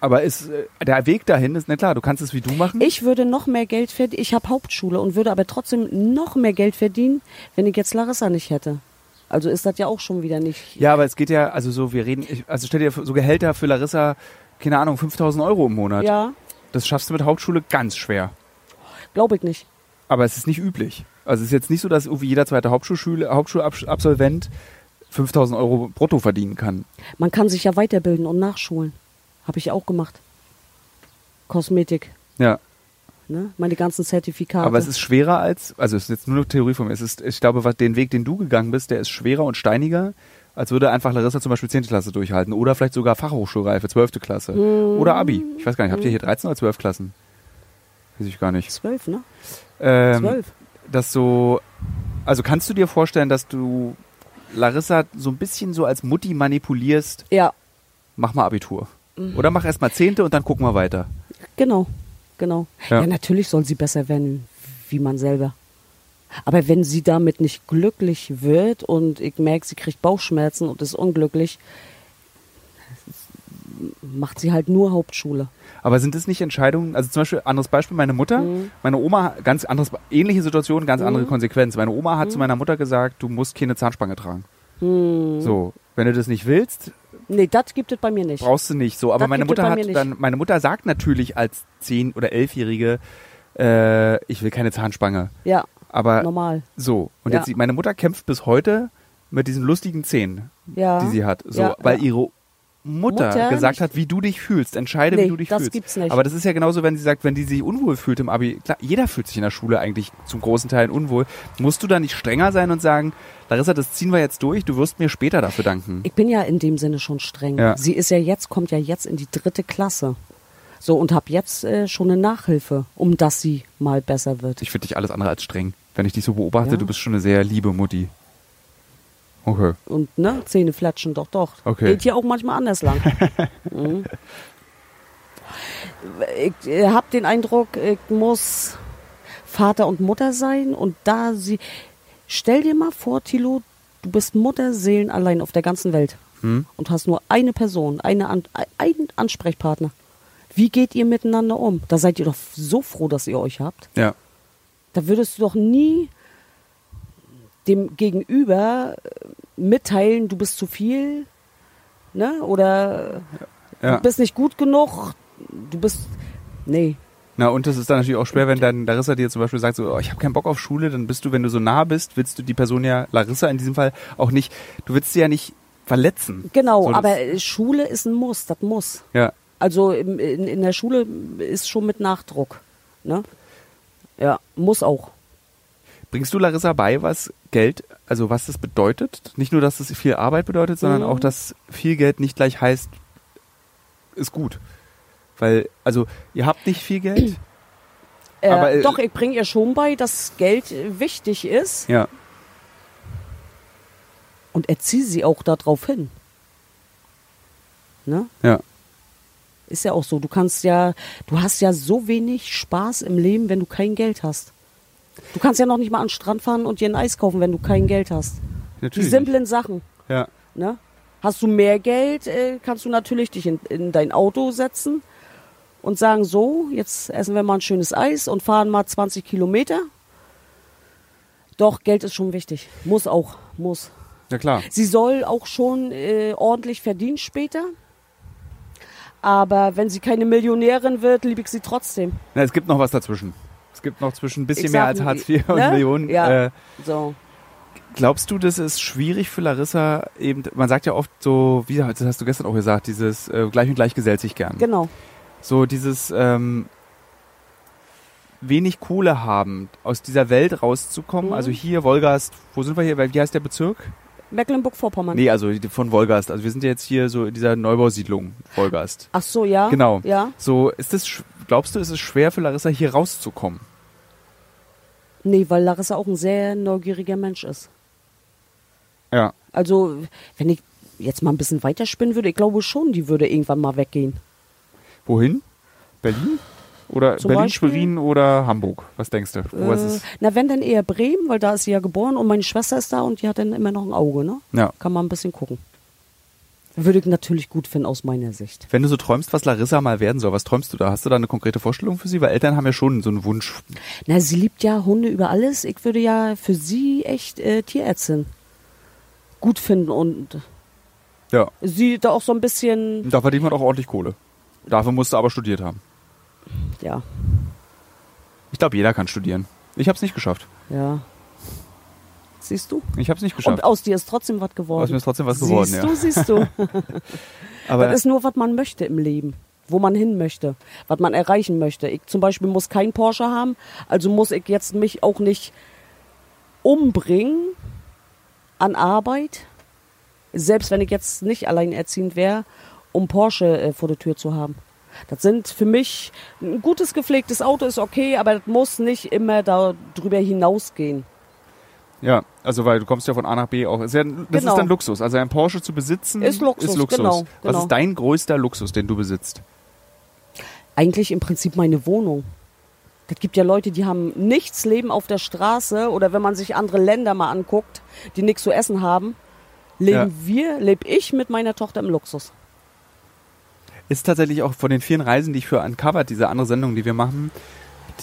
Aber ist, äh, der Weg dahin ist, na klar, du kannst es wie du machen. Ich würde noch mehr Geld verdienen. Ich habe Hauptschule und würde aber trotzdem noch mehr Geld verdienen, wenn ich jetzt Larissa nicht hätte. Also ist das ja auch schon wieder nicht. Ja, aber es geht ja, also so, wir reden, ich, also stell dir so Gehälter für Larissa, keine Ahnung, 5000 Euro im Monat. Ja, Das schaffst du mit Hauptschule ganz schwer. glaube ich nicht. Aber es ist nicht üblich. Also es ist jetzt nicht so, dass irgendwie jeder zweite Hauptschulschule, Hauptschulabsolvent 5000 Euro brutto verdienen kann. Man kann sich ja weiterbilden und nachschulen. Habe ich auch gemacht. Kosmetik, Ja. Ne? Meine ganzen Zertifikate. Aber es ist schwerer als, also es ist jetzt nur eine Theorie von mir. Es ist, ich glaube, was, den Weg, den du gegangen bist, der ist schwerer und steiniger, als würde einfach Larissa zum Beispiel 10. Klasse durchhalten. Oder vielleicht sogar Fachhochschulreife, 12. Klasse. Oder Abi. Ich weiß gar nicht, habt ihr hier 13 oder 12 Klassen? Weiß ich gar nicht. zwölf, ne? Ähm, Zwölf. dass so, also kannst du dir vorstellen, dass du Larissa so ein bisschen so als Mutti manipulierst, Ja, mach mal Abitur. Mhm. Oder mach erst mal Zehnte und dann gucken wir weiter. genau, genau. Ja. Ja. natürlich soll sie besser werden, wie man selber. Aber wenn sie damit nicht glücklich wird und ich merke, sie kriegt Bauchschmerzen und ist unglücklich, macht sie halt nur Hauptschule. Aber sind das nicht Entscheidungen, also zum Beispiel, anderes Beispiel, meine Mutter, Mhm. meine Oma, ganz anderes, ähnliche Situation, ganz andere Konsequenz. Meine Oma hat zu Mhm. meiner Mutter gesagt, du musst keine Zahnspange tragen. So, wenn du das nicht willst, Nee, das gibt es bei mir nicht. brauchst du nicht so. Aber Das meine Mutter hat dann, meine Mutter sagt natürlich als 10- oder 11-Jährige, äh, ich will keine Zahnspange. Ja, Aber normal. so. Und Ja. jetzt, meine Mutter kämpft bis heute mit diesen lustigen Zähnen, Ja. die sie hat. So, Ja, weil ihre Mutter, Mutter gesagt hat, wie du dich fühlst. Entscheide, wie Nee, du dich das fühlst. gibt's nicht. Aber das ist ja genauso, wenn sie sagt, wenn die sich unwohl fühlt im Abi. Klar, jeder fühlt sich in der Schule eigentlich zum großen Teil unwohl. Musst du da nicht strenger sein und sagen, Larissa, das ziehen wir jetzt durch, du wirst mir später dafür danken. Ich bin ja in dem Sinne schon streng. Ja. Sie ist ja jetzt, kommt ja jetzt in die dritte Klasse. So, und habe jetzt äh, schon eine Nachhilfe, um dass sie mal besser wird. Ich finde dich alles andere als streng. Wenn ich dich so beobachte, Ja. du bist schon eine sehr liebe Mutti. Okay. Und ne, Zähne flatschen, doch, doch. Okay. Geht ja auch manchmal anders lang. mhm. Ich äh, habe den Eindruck, ich muss Vater und Mutter sein und da sie. Stell dir mal vor, Tilo, du bist Mutterseelen allein auf der ganzen Welt Hm? und hast nur eine Person, eine An einen Ansprechpartner. Wie geht ihr miteinander um? Da seid ihr doch so froh, dass ihr euch habt. Ja. Da würdest du doch nie dem Gegenüber äh, mitteilen, du bist zu viel, ne? Oder Ja. du bist nicht gut genug, du bist. Nee. Na, und das ist dann natürlich auch schwer, wenn dann Larissa dir zum Beispiel sagt, so, oh, ich habe keinen Bock auf Schule, dann bist du, wenn du so nah bist, willst du die Person ja, Larissa in diesem Fall, auch nicht, du willst sie ja nicht verletzen. Genau, So, aber Schule ist ein Muss, das muss. Ja, Also im, in, in der Schule ist schon mit Nachdruck. Ne? Ja, muss auch. Bringst du Larissa bei, was Geld, also was das bedeutet? Nicht nur, dass es viel Arbeit bedeutet, sondern Mhm. auch, dass viel Geld nicht gleich heißt, ist gut. Weil, also, ihr habt nicht viel Geld. Äh, Aber, äh, doch, ich bringe ihr schon bei, dass Geld wichtig ist Ja. und erziehe sie auch darauf hin. Ne? Ja. Ist ja auch so. Du kannst ja, du hast ja so wenig Spaß im Leben, wenn du kein Geld hast. Du kannst ja noch nicht mal an den Strand fahren und dir ein Eis kaufen, wenn du kein Geld hast. Die Natürlich. simplen Sachen. Ja. Ne? Hast du mehr Geld, äh, kannst du natürlich dich in, in dein Auto setzen und sagen, so, jetzt essen wir mal ein schönes Eis und fahren mal 20 Kilometer. Doch, Geld ist schon wichtig. Muss auch, muss. Ja, klar. Sie soll auch schon äh, ordentlich verdienen später. Aber wenn sie keine Millionärin wird, liebe ich sie trotzdem. Na, es gibt noch was dazwischen. Es gibt noch zwischen ein bisschen Ich mehr als Hartz IV und ne? Millionen. Ja. Äh, So. Glaubst du, das ist schwierig für Larissa eben, man sagt ja oft so, wie das hast du gestern auch gesagt, dieses äh, gleich und gleich gesellt sich gern. Genau. So dieses ähm, wenig Kohle haben, aus dieser Welt rauszukommen. Mhm. Also hier, Wolgast, wo sind wir hier? Wie heißt der Bezirk? Mecklenburg-Vorpommern. Nee, also von Wolgast. Also wir sind ja jetzt hier so in dieser Neubausiedlung, Wolgast. Ach so, ja. Genau. Ja. So, ist das, glaubst du, ist es schwer für Larissa hier rauszukommen? Nee, weil Larissa auch ein sehr neugieriger Mensch ist. Ja. Also, wenn ich jetzt mal ein bisschen weiterspinnen würde, ich glaube schon, die würde irgendwann mal weggehen. Wohin? Berlin? Oder Zum Berlin, Beispiel? Schwerin oder Hamburg? Was denkst du? Wo ist Äh, es? na, wenn dann eher Bremen, weil da ist sie ja geboren und meine Schwester ist da und die hat dann immer noch ein Auge, ne? Ja. Kann man ein bisschen gucken. Würde ich natürlich gut finden aus meiner Sicht. Wenn du so träumst, was Larissa mal werden soll, was träumst du da? Hast du da eine konkrete Vorstellung für sie? Weil Eltern haben ja schon so einen Wunsch. Na, sie liebt ja Hunde über alles. Ich würde ja für sie echt äh, Tierärztin gut finden und Ja. sie da auch so ein bisschen, Da verdient man auch ordentlich Kohle. Dafür musst du aber studiert haben. ja, Ich glaube, jeder kann studieren. Ich habe es nicht geschafft. ja. Siehst du? Ich habe es nicht Und geschafft. aus dir ist trotzdem was geworden. Aus mir ist trotzdem was geworden, siehst ja. du, siehst du. Aber das ist nur, was man möchte im Leben. Wo man hin möchte. Was man erreichen möchte. Ich zum Beispiel muss kein Porsche haben. Also muss ich jetzt mich auch nicht umbringen an Arbeit. Selbst wenn ich jetzt nicht alleinerziehend wäre, um Porsche äh, vor der Tür zu haben. Das sind für mich ein gutes gepflegtes Auto ist okay, aber das muss nicht immer darüber hinausgehen. Ja, also weil du kommst ja von A nach B auch. Ist das Genau. ist dann Luxus. Also ein Porsche zu besitzen Ist Luxus, genau, Was genau. ist dein größter Luxus, den du besitzt? eigentlich im Prinzip meine Wohnung. Das gibt ja Leute, die haben nichts, leben auf der Straße oder wenn man sich andere Länder mal anguckt, die nichts zu essen haben, leben Ja. wir, lebe ich mit meiner Tochter im Luxus. Ist tatsächlich auch von den vielen Reisen, die ich für Uncovered, diese andere Sendung, die wir machen,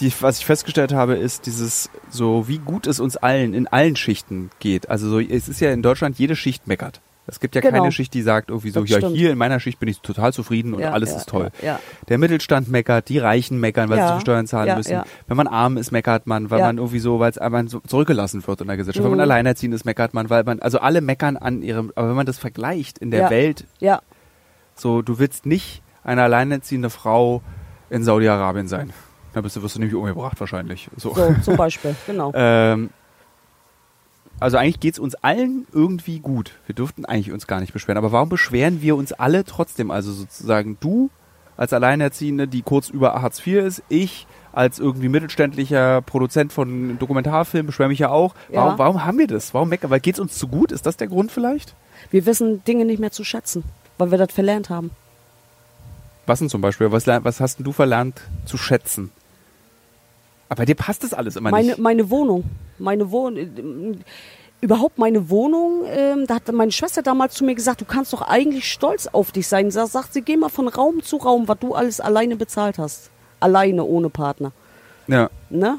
die, was ich festgestellt habe, ist dieses, so wie gut es uns allen in allen Schichten geht. Also so, es ist ja in Deutschland, jede Schicht meckert. Es gibt ja Genau. keine Schicht, die sagt irgendwie so, Das ja, stimmt. hier in meiner Schicht bin ich total zufrieden und Ja, alles ja, ist toll. Ja. Der Mittelstand meckert, die Reichen meckern, weil sie zu Steuern zahlen müssen. Wenn man arm ist, meckert man, weil man irgendwie so, weil es einmal so zurückgelassen wird in der Gesellschaft. Wenn man Mhm. alleinerziehend ist, meckert man, weil man, also alle meckern an ihrem, aber wenn man das vergleicht in der. Welt, ja. so, du willst nicht eine alleinerziehende Frau in Saudi-Arabien sein. Da bist du, wirst du nämlich umgebracht wahrscheinlich. So. So, zum Beispiel, genau. Ähm, also eigentlich geht's uns allen irgendwie gut. Wir dürften eigentlich uns gar nicht beschweren. Aber warum beschweren wir uns alle trotzdem? Also sozusagen du als Alleinerziehende, die kurz über Hartz IV ist, ich als irgendwie mittelständlicher Produzent von Dokumentarfilmen beschwere mich ja auch. Warum, Ja. warum haben wir das? Warum meckern? Weil geht's uns zu gut? Ist das der Grund vielleicht? Wir wissen Dinge nicht mehr zu schätzen, weil wir das verlernt haben. Was denn zum Beispiel? Was, was hast denn du verlernt zu schätzen? Aber dir passt das alles immer Meine, nicht. meine Wohnung. Meine Wohnung. Überhaupt meine Wohnung, ähm, da hat meine Schwester damals zu mir gesagt, du kannst doch eigentlich stolz auf dich sein. Da sagt sie, geh mal von Raum zu Raum, was du alles alleine bezahlt hast. Alleine, ohne Partner. Ja. Ne?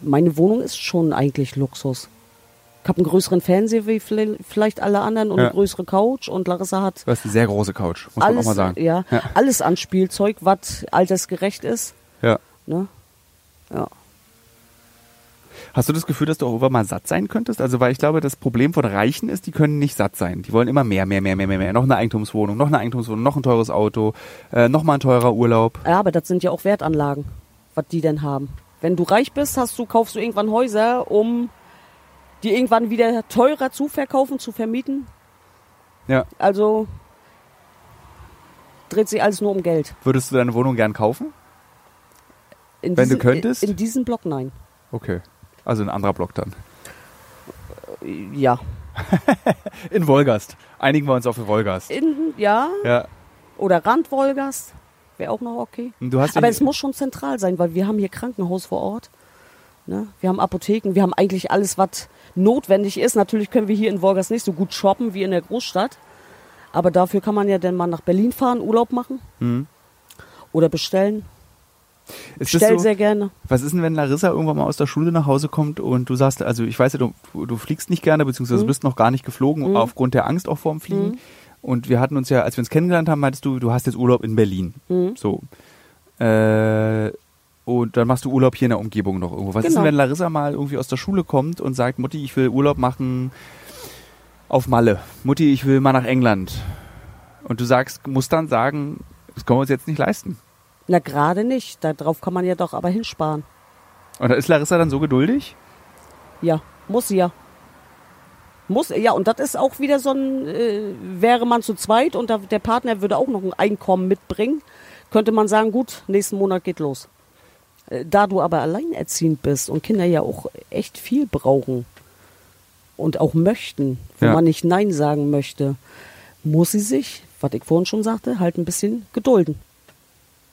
Meine Wohnung ist schon eigentlich Luxus. Ich habe einen größeren Fernseher wie vielleicht alle anderen und Ja. eine größere Couch und Larissa hat Du hast eine sehr große Couch, muss man auch alles, mal sagen. Ja, Ja. alles an Spielzeug, was altersgerecht ist. Ja. Ne? Ja. Hast du das Gefühl, dass du auch irgendwann mal satt sein könntest? Also, weil ich glaube, das Problem von Reichen ist, die können nicht satt sein. Die wollen immer mehr, mehr, mehr, mehr, mehr, mehr. Noch eine Eigentumswohnung, noch eine Eigentumswohnung, noch ein teures Auto, äh, noch mal ein teurer Urlaub. ja, aber das sind ja auch Wertanlagen, was die denn haben. Wenn du reich bist, hast du, kaufst du irgendwann Häuser, um die irgendwann wieder teurer zu verkaufen, zu vermieten. Ja. Also dreht sich alles nur um Geld. Würdest du deine Wohnung gern kaufen? In Wenn du diesem- könntest? In, diesem Block nein. Okay. Also ein anderer Block dann. Ja. In Wolgast. Einigen wir uns auf Wolgast. In, ja. Ja. Oder Randwolgast. Wäre auch noch okay. Und Du hast ja Aber es muss schon zentral sein, weil wir haben hier Krankenhaus vor Ort. Ne? Wir haben Apotheken, wir haben eigentlich alles, was notwendig ist. Natürlich können wir hier in Wolgast nicht so gut shoppen wie in der Großstadt. Aber dafür kann man ja dann mal nach Berlin fahren, Urlaub machen. Mhm. Oder bestellen. ist Bestell so, sehr gerne. Was ist denn, wenn Larissa irgendwann mal aus der Schule nach Hause kommt und du sagst, also ich weiß ja, du, du fliegst nicht gerne, beziehungsweise Mhm. bist noch gar nicht geflogen, aufgrund der Angst auch vorm Fliegen. Und wir hatten uns ja, als wir uns kennengelernt haben, meintest du, du hast jetzt Urlaub in Berlin. Mhm. So. Äh, und dann machst du Urlaub hier in der Umgebung noch irgendwo. Was ist Genau. denn, wenn Larissa mal irgendwie aus der Schule kommt und sagt, Mutti, ich will Urlaub machen auf Malle. Mutti, ich will mal nach England. Und du sagst, musst dann sagen, das können wir uns jetzt nicht leisten. Na, gerade nicht. Darauf kann man ja doch aber hinsparen. Und da ist Larissa dann so geduldig? Ja, muss sie ja. Muss, ja, und das ist auch wieder so ein, äh, wäre man zu zweit und der Partner würde auch noch ein Einkommen mitbringen, könnte man sagen, gut, nächsten Monat geht los. Äh, Da du aber alleinerziehend bist und Kinder ja auch echt viel brauchen und auch möchten, wo Ja. man nicht Nein sagen möchte, muss sie sich, was ich vorhin schon sagte, halt ein bisschen gedulden.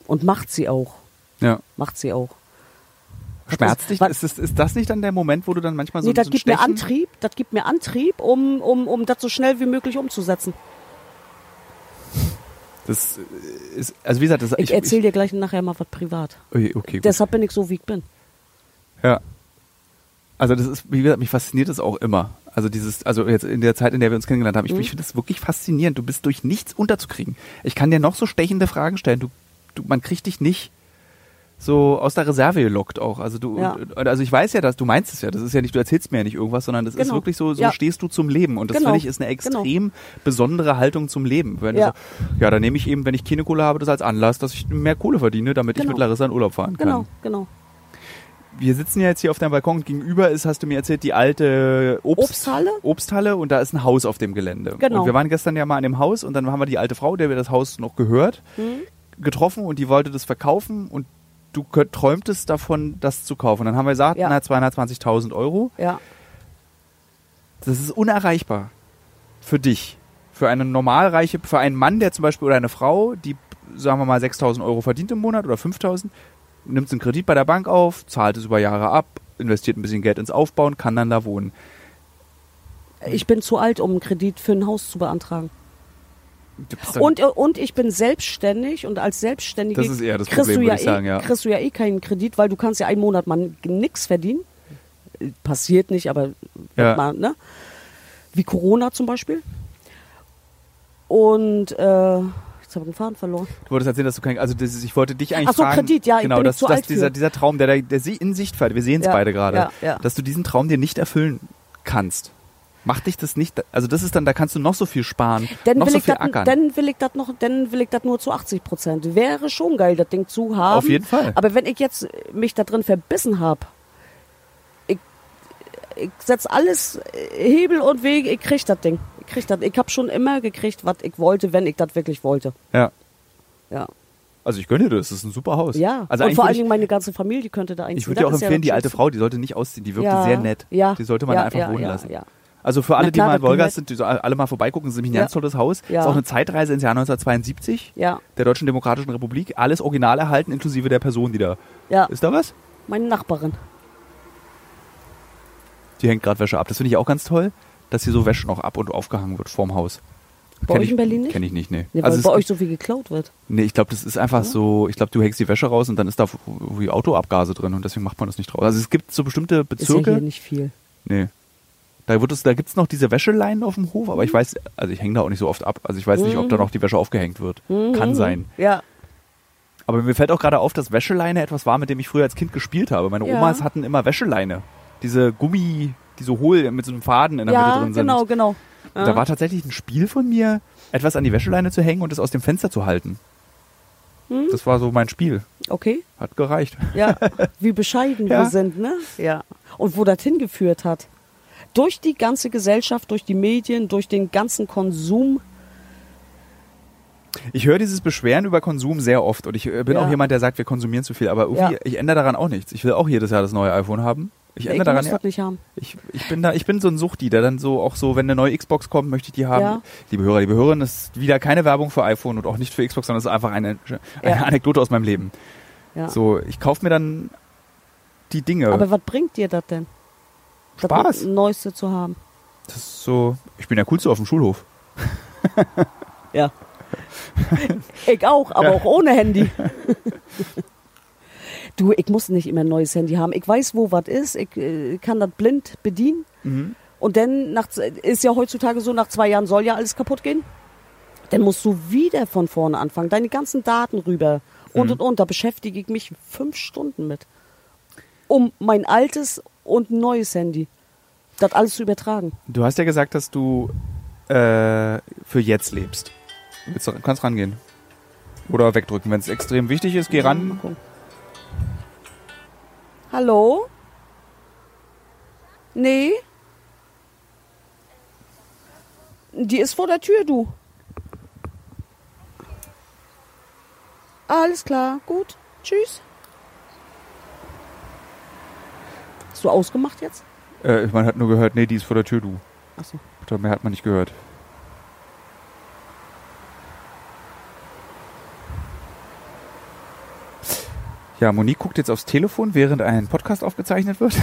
Und macht sie auch. Ja. Macht sie auch. Schmerzt dich? Ist das, ist das nicht dann der Moment, wo du dann manchmal so, nee, das ein gibt mir Antrieb, das gibt mir Antrieb, um, um, um das so schnell wie möglich umzusetzen. Das ist, also wie gesagt, das, Ich, erzähle dir gleich nachher mal was privat. Okay, okay gut. Deshalb bin ich so, wie ich bin. Ja. Also das ist, wie gesagt, mich fasziniert das auch immer. Also dieses, also jetzt in der Zeit, in der wir uns kennengelernt haben, ich, Mhm. ich finde das wirklich faszinierend. Du bist durch nichts unterzukriegen. Ich kann dir noch so stechende Fragen stellen. Du, du man kriegt dich nicht so aus der Reserve gelockt auch. Also du, Ja. also ich weiß ja, dass du meinst es ja. Das ist ja nicht, du erzählst mir ja nicht irgendwas, sondern das ist Genau. wirklich so, so Ja. stehst du zum Leben. Und das Genau. finde ich ist eine Genau. extrem besondere Haltung zum Leben. Wenn Ja. so, ja, dann nehme ich eben, wenn ich keine Kohle habe, das als Anlass, dass ich mehr Kohle verdiene, damit ich Genau. mit Larissa in Urlaub fahren kann Genau, genau. wir sitzen ja jetzt hier auf deinem Balkon. Gegenüber ist, hast du mir erzählt, die alte Obst Obsthalle? Obsthalle und da ist ein Haus auf dem Gelände. Genau. Und wir waren gestern ja mal an dem Haus und dann haben wir die alte Frau, der wir das Haus noch gehört, Mhm. getroffen und die wollte das verkaufen und du träumtest davon, das zu kaufen. Und dann haben wir gesagt, Ja. na 220.000 Euro. Ja. Das ist unerreichbar für dich. Für eine normalreiche, für einen Mann, der zum Beispiel oder eine Frau, die, sagen wir mal, 6.000 Euro verdient im Monat oder 5.000, nimmt einen Kredit bei der Bank auf, zahlt es über Jahre ab, investiert ein bisschen Geld ins Aufbauen, kann dann da wohnen. Ich bin zu alt, um einen Kredit für ein Haus zu beantragen. Und, und ich bin selbstständig und als Selbstständige Das ist eher das kriegst, Problem, du ja ich sagen, eh, ja. kriegst du ja eh keinen Kredit, weil du kannst ja einen Monat mal nix verdienen. Passiert nicht, aber Ja. mal, ne? Wie Corona zum Beispiel. Und äh, jetzt habe ich den Faden verloren. Du wolltest erzählen, dass du kein, also das ich wollte dich eigentlich Ach so, fragen, Kredit, ja, ich genau, bin dass, zu dass alt für. dieser, dieser Traum, der, der sie in Sichtfeld, wir sehen es Ja, beide gerade, ja, ja. dass du diesen Traum dir nicht erfüllen kannst. Macht dich das nicht, also das ist dann, da kannst du noch so viel sparen, Dann noch will, so ich viel dat, ackern. dann will ich das noch, dann will ich das nur zu 80 Prozent. Wäre schon geil, das Ding zu haben. Auf jeden Fall. Aber wenn ich jetzt mich da drin verbissen habe, ich, ich setz alles äh, Hebel und Wege, ich krieg das Ding. Ich krieg das. Ich habe schon immer gekriegt, was ich wollte, wenn ich das wirklich wollte. ja. Ja. Also ich gönne dir das, das ist ein super Haus. Ja. Also und eigentlich vor allen Dingen meine ganze Familie könnte da einziehen. ich würde dir auch ist ja empfehlen, die alte. Frau, die sollte nicht ausziehen, die wirkte ja, sehr nett. Ja, Die sollte man ja, einfach ja, wohnen ja, lassen. Ja. Also für alle, klar, die mal in Wolgast gehört- sind, die so alle mal vorbeigucken, ist nämlich ein Ja. ganz tolles Haus. Ja. Ist auch eine Zeitreise ins Jahr 1972 Ja, der Deutschen Demokratischen Republik. Alles original erhalten, inklusive der Person, die da. ja. Ist da was? Meine Nachbarin. Die hängt gerade Wäsche ab. Das finde ich auch ganz toll, dass hier so Wäsche noch ab und aufgehangen wird vorm Haus. Bei Kenn euch ich, in Berlin nicht? Kenne ich nicht, nee. Nee, weil also es bei euch so viel geklaut wird. Nee, ich glaube, das ist einfach so, ich glaube, du hängst die Wäsche raus und dann ist da irgendwie Autoabgase drin und deswegen macht man das nicht draus. Also es gibt so bestimmte Ist ja Bezirke. hier nicht viel. nee. Da, wird es, da gibt es noch diese Wäscheleinen auf dem Hof, aber ich weiß, also ich hänge da auch nicht so oft ab. Also ich weiß nicht, ob da noch die Wäsche aufgehängt wird. Kann sein. Ja. Aber mir fällt auch gerade auf, dass Wäscheleine etwas war, mit dem ich früher als Kind gespielt habe. Meine Ja. Omas hatten immer Wäscheleine. Diese Gummi, die so hohl mit so einem Faden in der Mitte Ja, drin sind. genau, genau. Ja. Da war tatsächlich ein Spiel von mir, etwas an die Wäscheleine zu hängen und es aus dem Fenster zu halten. Hm? Das war so mein Spiel. Okay. Hat gereicht. Ja, wie bescheiden wir sind, ne? Ja. Und wo das hingeführt hat. Durch die ganze Gesellschaft, durch die Medien, durch den ganzen Konsum. Ich höre dieses Beschweren über Konsum sehr oft und ich äh, bin Ja. auch jemand, der sagt, wir konsumieren zu viel. Aber irgendwie, Ja. ich ändere daran auch nichts. Ich will auch jedes Jahr das neue iPhone haben. Ich ändere daran ja. nicht haben. Ich, ich bin da, ich bin so ein Suchti, der dann so auch so, wenn eine neue Xbox kommt, möchte ich die haben. Ja. Liebe Hörer, liebe Hörerinnen, das ist wieder keine Werbung für iPhone und auch nicht für Xbox, sondern es ist einfach eine, eine. Anekdote aus meinem Leben. Ja. So, ich kaufe mir dann die Dinge. Aber was bringt dir das denn? Das Spaß. Neueste zu haben. Das ist so, ich bin der Coolste auf dem Schulhof. Ja. ich auch, aber auch ohne Handy. du, ich muss nicht immer ein neues Handy haben. Ich weiß, wo was ist. Ich äh, kann das blind bedienen. Und dann nach, ist ja heutzutage so, nach zwei Jahren soll ja alles kaputt gehen. Dann musst du wieder von vorne anfangen. Deine ganzen Daten rüber. Und und und. Da beschäftige ich mich fünf Stunden mit. Um mein altes und neues Handy. Das alles zu übertragen. Du hast ja gesagt, dass du äh, für jetzt lebst. Willst du, kannst rangehen. Oder wegdrücken. Wenn es extrem wichtig ist, geh ran. Hallo? Nee? Die ist vor der Tür, du. Alles klar, gut. Tschüss. Hast du ausgemacht jetzt? Äh, man hat nur gehört, nee, die ist vor der Tür, du. Achso. Mehr hat man nicht gehört. Ja, Monique guckt jetzt aufs Telefon, während ein Podcast aufgezeichnet wird.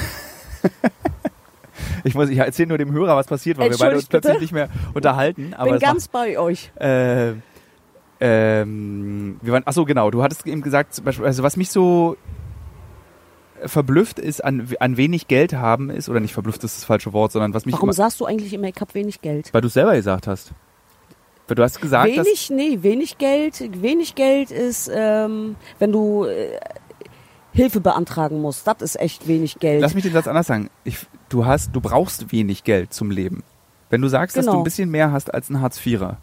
ich muss, ich erzähle nur dem Hörer, was passiert, weil wir beide uns Entschuldigt bitte. plötzlich nicht mehr unterhalten. Aber Bin ganz bei euch. macht, äh, ähm, wir waren, ach so, genau. Du hattest eben gesagt, zum Beispiel, also was mich so verblüfft ist, an, an wenig Geld haben ist, oder nicht verblüfft ist das falsche Wort, sondern was mich Warum immer, sagst du eigentlich immer, ich habe wenig Geld? weil du es selber gesagt hast. Weil du hast gesagt, dass wenig, nee, wenig Geld. Wenig Geld ist, ähm, wenn du äh, Hilfe beantragen musst. Das ist echt wenig Geld. Lass mich den Satz anders sagen. Ich, du hast, du brauchst wenig Geld zum Leben. Wenn du sagst, dass du Genau. ein bisschen mehr hast als ein Hartz-Vierer.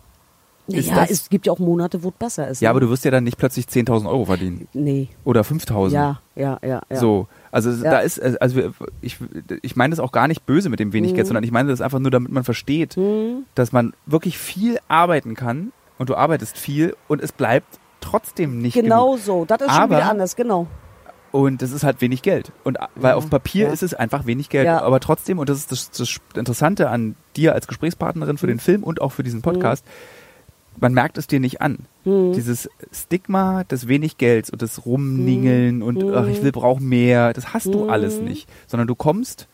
Ist ja, das- es gibt ja auch Monate, wo es besser ist. Ja, ne? aber du wirst ja dann nicht plötzlich 10.000 Euro verdienen. Nee. Oder 5.000. Ja, ja, ja, ja. So. Also Ja. da ist, äh, also wir- ich, ich meine das auch gar nicht böse mit dem wenig Mhm. Geld, sondern ich meine das einfach nur, damit man versteht, dass man wirklich viel arbeiten kann und du arbeitest viel und es bleibt trotzdem nicht Genau genug. so. Das ist schon Aber- wieder anders, genau. Und das ist halt wenig Geld. Und weil Ja, auf Papier ja. ist es einfach wenig Geld. Ja. Aber trotzdem, und das ist das, das Interessante an dir als Gesprächspartnerin für den Mhm. Film und auch für diesen Podcast, man merkt es dir nicht an. Mhm. Dieses Stigma des wenig Gelds und das Rumningeln Mhm. und ach, ich will brauche mehr, das hast du alles nicht. Sondern du kommst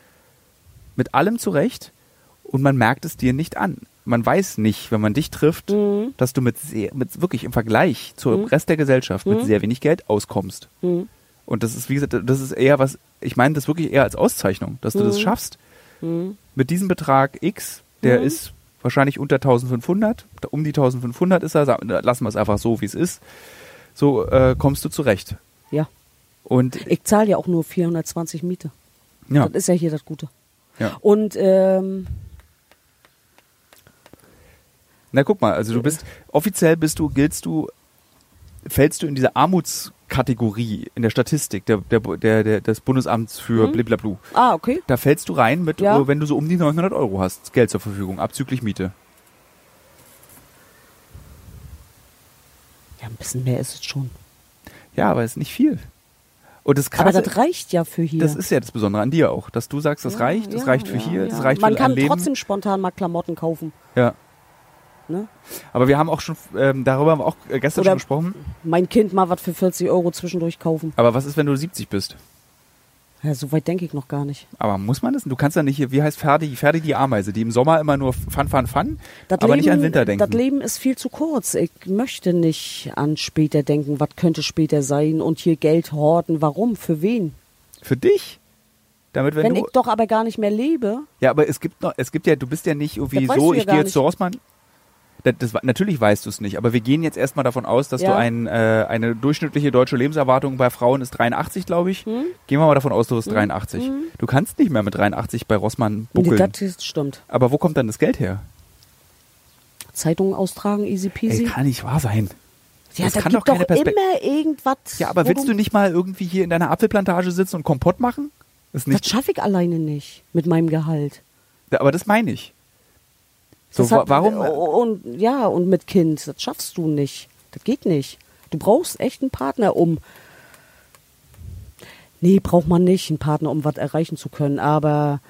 mit allem zurecht und man merkt es dir nicht an. Man weiß nicht, wenn man dich trifft, Mhm. dass du mit, sehr, mit wirklich im Vergleich zum Rest der Gesellschaft mit sehr wenig Geld auskommst. Und das ist, wie gesagt, das ist eher was, ich meine das wirklich eher als Auszeichnung, dass du das schaffst. Mit diesem Betrag X, der ist wahrscheinlich unter 1500, da- um die 1500 ist er, lassen wir es einfach so, wie es ist. So äh, kommst du zurecht. Ja. Und Ich zahle ja auch nur 420 Miete. ja, Das ist ja hier das Gute. ja. Und ähm, Na guck mal, also du bist, offiziell bist du, giltst du, fällst du in diese Armutskategorie in der Statistik der, der, der, der, des Bundesamts für Bliblablu. ah, okay. Da fällst du rein mit, Ja. äh, wenn du so um die 900 Euro hast, Geld zur Verfügung, abzüglich Miete. Ja, ein bisschen mehr ist es schon. Ja, aber ist nicht viel. Und das Aber Krasse, das reicht ja für hier. das ist ja das Besondere an dir auch, dass du sagst, das Ja, reicht, das ja, reicht für hier, das reicht Man für kann ein Leben. trotzdem spontan mal Klamotten kaufen. Ja. Ne? Aber wir haben auch schon, ähm, darüber haben wir auch äh, gestern Oder- schon gesprochen. Mein Kind mal was für 40 Euro zwischendurch kaufen. Aber was ist, wenn du 70 bist? Ja, so weit denke ich noch gar nicht. Aber muss man das? Du kannst ja nicht hier, wie heißt Ferdi, Ferdi die Ameise, die im Sommer immer nur Fun, Fun, Fun, Das aber Leben, nicht an Winter denken. Das Leben ist viel zu kurz. Ich möchte nicht an später denken, was könnte später sein und hier Geld horten. Warum? Für wen? Für dich? Damit, wenn, Wenn, ich doch aber gar nicht mehr lebe. ja, aber es gibt noch, es gibt ja, du bist ja nicht irgendwie so, ich gehe jetzt zu Rossmann. Das, das, natürlich weißt du es nicht, aber wir gehen jetzt erstmal davon aus, dass Ja. du ein, äh, eine durchschnittliche deutsche Lebenserwartung bei Frauen ist 83, glaube ich. Hm? Gehen wir mal davon aus, du bist 83. Du kannst nicht mehr mit 83 bei Rossmann buckeln. Das ist- stimmt. aber wo kommt dann das Geld her? Zeitungen austragen, easy peasy. Ey, kann nicht wahr sein. ja, das da kann gibt doch keine doch Perspekt- immer irgendwas. Ja, aber willst du nicht mal irgendwie hier in deiner Apfelplantage sitzen und Kompott machen? Das nicht, schaffe ich alleine nicht mit meinem Gehalt. aber das meine ich. So, hat- warum? Und ja, und mit Kind, das schaffst du nicht. Das geht nicht. Du brauchst echt einen Partner, um. Nee, braucht man nicht, einen Partner, um was erreichen zu können. Aber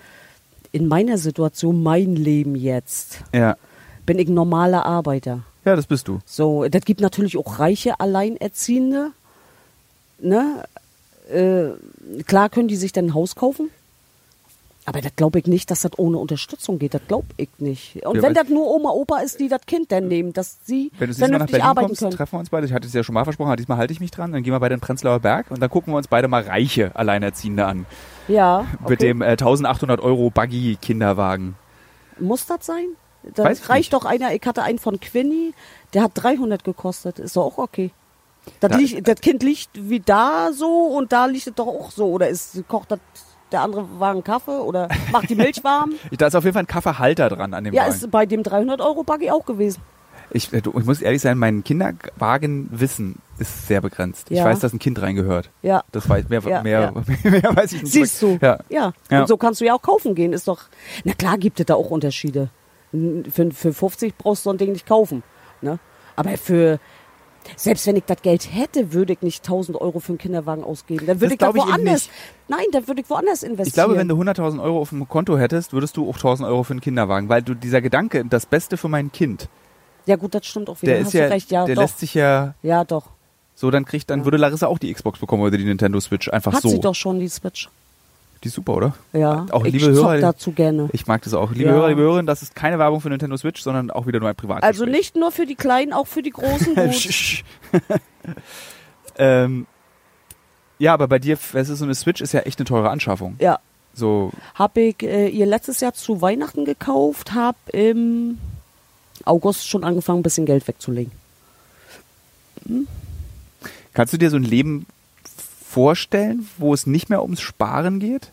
in meiner Situation, mein Leben jetzt, Ja. bin ich ein normaler Arbeiter. ja, das bist du. So, das gibt natürlich auch reiche Alleinerziehende. Ne? Äh, klar können die sich dann ein Haus kaufen. Aber das glaube ich nicht, dass das ohne Unterstützung geht. Das glaube ich nicht. Und Ja, wenn das nur Oma, Opa ist, die das Kind dann nehmen, dass sie Wenn du Mal nach vernünftig Berlin arbeiten kommst, können. treffen wir uns beide. Ich hatte es ja schon mal versprochen, aber diesmal halte ich mich dran. Dann gehen wir beide in Prenzlauer Berg und dann gucken wir uns beide mal reiche Alleinerziehende an. Ja, Mit okay. dem äh, 1800 Euro Buggy-Kinderwagen. Muss das sein? Da Weiß ich reicht nicht. doch einer, ich hatte einen von Quinny, der hat 300 gekostet. Ist doch auch okay. Das, Da- liegt, das Kind liegt wie da so und da liegt es doch auch so. Oder ist, kocht das der andere Wagen Kaffee oder macht die Milch warm? Da ist auf jeden Fall ein Kaffeehalter dran an dem ja, Wagen. ist bei dem 300 Euro Buggy auch gewesen. Ich, äh, ich muss ehrlich sein, mein Kinderwagenwissen ist sehr begrenzt. Ich Ja. weiß, dass ein Kind reingehört. Ja. Das weiß mehr, Ja, mehr, ja. mehr weiß ich nicht. Siehst du? Ja. ja. Und so kannst du ja auch kaufen gehen. Ist doch. Na klar gibt es da auch Unterschiede. Für, für 50 brauchst du so ein Ding nicht kaufen. Ne? Aber für. Selbst wenn ich das Geld hätte, würde ich nicht 1000 Euro für einen Kinderwagen ausgeben. Dann würde ich eben woanders. Nein, dann würde ich woanders investieren. Ich glaube, wenn du 100.000 Euro auf dem Konto hättest, würdest du auch 1.000 Euro für einen Kinderwagen, weil du dieser Gedanke, das Beste für mein Kind, ja, gut, das stimmt auch wieder. der Hast ist ja, recht. Ja, der doch. lässt sich ja ja, doch. so, dann kriegt, dann würde Larissa auch die Xbox bekommen oder die Nintendo Switch einfach Hat so. sie doch schon, die Switch. Die ist super, oder? Ja. Auch ich liebe Hörer, dazu gerne. ich mag das auch. Liebe Ja. Hörer, liebe Hörerinnen, das ist keine Werbung für Nintendo Switch, sondern auch wieder nur ein Privat. Also nicht nur für die Kleinen, auch für die Großen gut. ähm, ja, aber bei dir, es ist so eine Switch, ist ja echt eine teure Anschaffung. ja. So, Habe ich äh, ihr letztes Jahr zu Weihnachten gekauft, habe im August schon angefangen, ein bisschen Geld wegzulegen. kannst du dir so ein Leben vorstellen, wo es nicht mehr ums Sparen geht?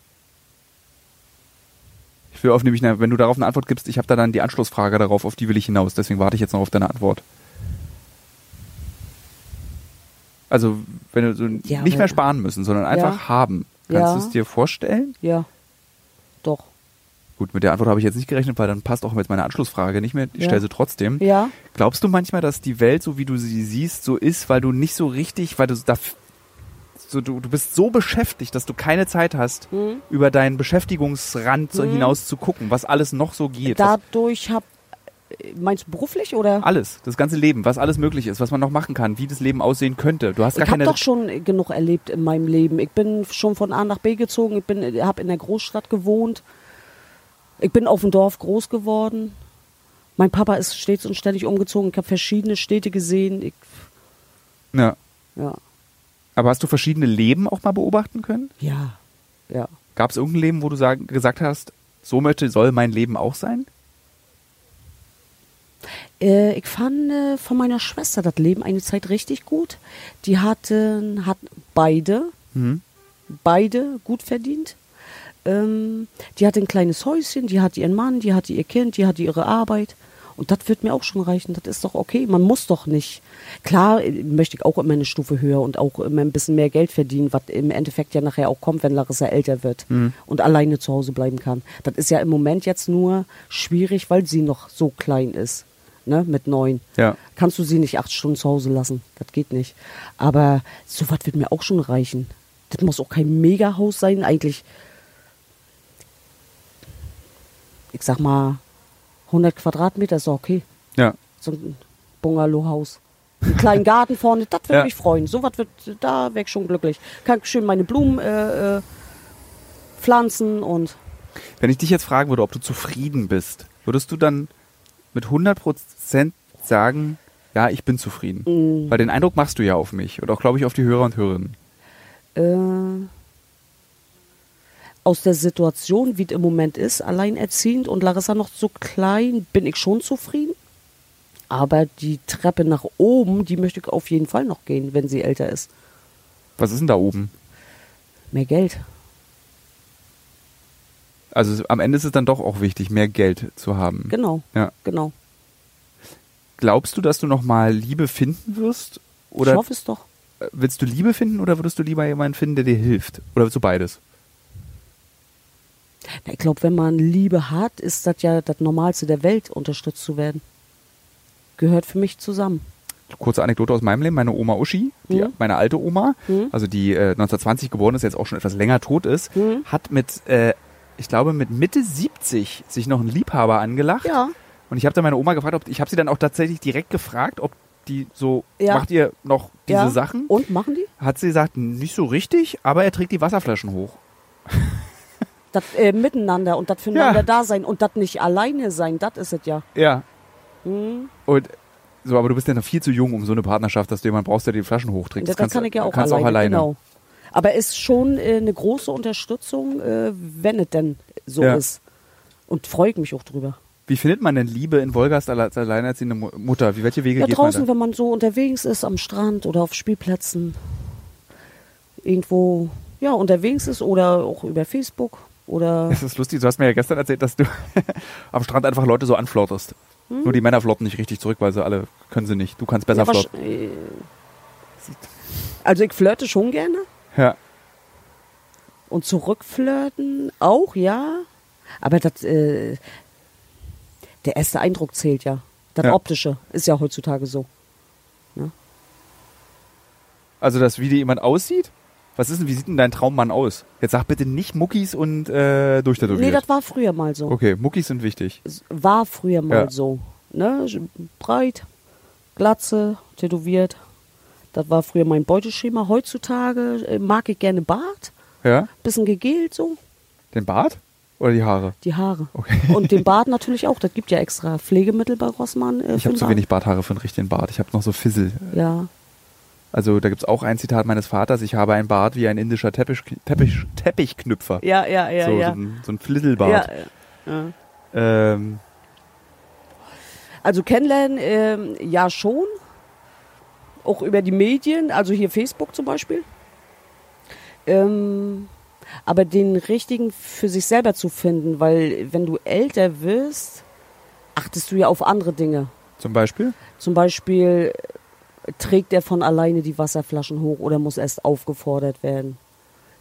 Ich will auf nämlich, wenn du darauf eine Antwort gibst, ich habe da dann die Anschlussfrage darauf, auf die will ich hinaus. Deswegen warte ich jetzt noch auf deine Antwort. Also, wenn du so Ja, nicht mehr sparen müssen, sondern einfach Ja. haben. Kannst Ja. du es dir vorstellen? Ja, doch. Gut, mit der Antwort habe ich jetzt nicht gerechnet, weil dann passt auch jetzt meine Anschlussfrage nicht mehr. Ich stelle sie trotzdem. Ja, Glaubst du manchmal, dass die Welt, so wie du sie siehst, so ist, weil du nicht so richtig, weil du da, so, du, du bist so beschäftigt, dass du keine Zeit hast, Hm. über deinen Beschäftigungsrand so hinaus zu gucken, was alles noch so geht. Dadurch habe, meinst du beruflich oder? alles, das ganze Leben, was alles möglich ist, was man noch machen kann, wie das Leben aussehen könnte. Du hast gar Ich habe doch schon genug erlebt in meinem Leben. Ich bin schon von A nach B gezogen. Ich bin, habe in der Großstadt gewohnt. Ich bin auf dem Dorf groß geworden. Mein Papa ist stets und ständig umgezogen. Ich habe verschiedene Städte gesehen. Ich, ja. ja, Aber hast du verschiedene Leben auch mal beobachten können? ja, ja. Gab es irgendein Leben, wo du sagen, gesagt hast, so möchte, soll mein Leben auch sein? Äh, ich fand äh, von meiner Schwester das Leben eine Zeit richtig gut. Die hatten, hatten beide, Mhm. beide gut verdient. Ähm, die hatte ein kleines Häuschen, die hatte ihren Mann, die hatte ihr Kind, die hatte ihre Arbeit. Und das wird mir auch schon reichen. Das ist doch okay. Man muss doch nicht. Klar äh, möchte ich auch immer eine Stufe höher und auch immer ein bisschen mehr Geld verdienen, was im Endeffekt ja nachher auch kommt, wenn Larissa älter wird und alleine zu Hause bleiben kann. Das ist ja im Moment jetzt nur schwierig, weil sie noch so klein ist. Ne, mit neun. Ja. Kannst du sie nicht acht Stunden zu Hause lassen. Das geht nicht. Aber so was wird mir auch schon reichen. Das muss auch kein Megahaus sein, eigentlich. Ich sag mal, 100 Quadratmeter ist okay. Ja. So ein Bungalowhaus. Einen kleinen Garten vorne, das würde Ja. mich freuen. So was wird, da wäre ich schon glücklich. Kann schön meine Blumen äh, äh, pflanzen und Wenn ich dich jetzt fragen würde, ob du zufrieden bist, würdest du dann mit 100% sagen, ja, ich bin zufrieden? Mm. Weil den Eindruck machst du ja auf mich und auch, glaube ich, auf die Hörer und Hörerinnen. äh, aus der Situation, wie es im Moment ist, alleinerziehend und Larissa noch so klein, bin ich schon zufrieden. Aber die Treppe nach oben, die möchte ich auf jeden Fall noch gehen, wenn sie älter ist. Was ist denn da oben? Mehr Geld. Also am Ende ist es dann doch auch wichtig, mehr Geld zu haben. Genau, Ja. genau. Glaubst du, dass du nochmal Liebe finden wirst? Oder ich hoffe es doch. äh, willst du Liebe finden oder würdest du lieber jemanden finden, der dir hilft? Oder willst du beides? Na, Ich glaube, wenn man Liebe hat, ist das ja das Normalste der Welt, unterstützt zu werden. Gehört für mich zusammen. Kurze Anekdote aus meinem Leben. Meine Oma Uschi, die, Mhm. meine alte Oma, Mhm. also die äh, 1920 geboren ist, jetzt auch schon etwas länger tot ist, Mhm. hat mit, äh, ich glaube, mit Mitte 70 sich noch einen Liebhaber angelacht. Ja. Und ich habe dann meine Oma gefragt, ob ich habe sie dann auch tatsächlich direkt gefragt, ob die so, Ja. macht ihr noch diese ja. Sachen? Und machen die? Hat sie gesagt, nicht so richtig, aber er trägt die Wasserflaschen hoch. Das äh, Miteinander und das füreinander da sein und das nicht alleine sein, das ist es ja. Ja. Mhm. Und so, aber du bist ja noch viel zu jung, um so eine Partnerschaft, dass du jemanden brauchst, der die Flaschen hochträgt. Das, kannst kann ich ja auch alleine, auch alleine. Genau. Aber ist schon äh, eine große Unterstützung, äh, wenn es denn so Ja. ist. Und freue ich mich auch drüber. Wie findet man denn Liebe in Wolgast als alleinerziehende Mu- Mutter? Wie, welche Wege Ja, geht draußen, man da? wenn man so unterwegs ist, am Strand oder auf Spielplätzen, irgendwo ja, unterwegs ist oder auch über Facebook oder Das ist lustig, du hast mir ja gestern erzählt, dass du am Strand einfach Leute so anflotterst. Hm? Nur die Männer flotten nicht richtig zurück, weil sie alle können sie nicht. Du kannst besser Ja, flotten. äh, Also ich flirte schon gerne Ja. und zurückflirten auch, ja. Aber das, äh, der erste Eindruck zählt ja. Das Ja. Optische ist ja heutzutage so. Also, dass wie dir jemand aussieht? Was ist denn, wie sieht denn dein Traummann aus? Jetzt sag bitte nicht Muckis und äh, durchtätowiert. Nee, das war früher mal so. okay, Muckis sind wichtig. Es war früher mal Ja. so. Ne? Breit, Glatze, tätowiert. Das war früher mein Beuteschema. Heutzutage äh, mag ich gerne Bart, Ja? bisschen gegelt so, Den Bart oder die Haare? die Haare. Okay. Und den Bart natürlich auch. Das gibt ja extra Pflegemittel bei Rossmann. Äh, Ich für habe den zu Bart. wenig Barthaare für einen richtigen Bart. Ich habe noch so Fissel. Ja. Also da gibt's auch ein Zitat meines Vaters, ich habe einen Bart wie ein indischer Teppich, Teppich, Teppichknüpfer. Ja, ja, ja, so, ja. so ein, so ein Flisselbart. ja, ja. Ähm, Also kennenlernen, ähm, ja schon. Auch über die Medien, also hier Facebook zum Beispiel. Ähm, aber den richtigen für sich selber zu finden, weil wenn du älter wirst, achtest du ja auf andere Dinge. zum Beispiel? Zum Beispiel trägt er von alleine die Wasserflaschen hoch oder muss erst aufgefordert werden?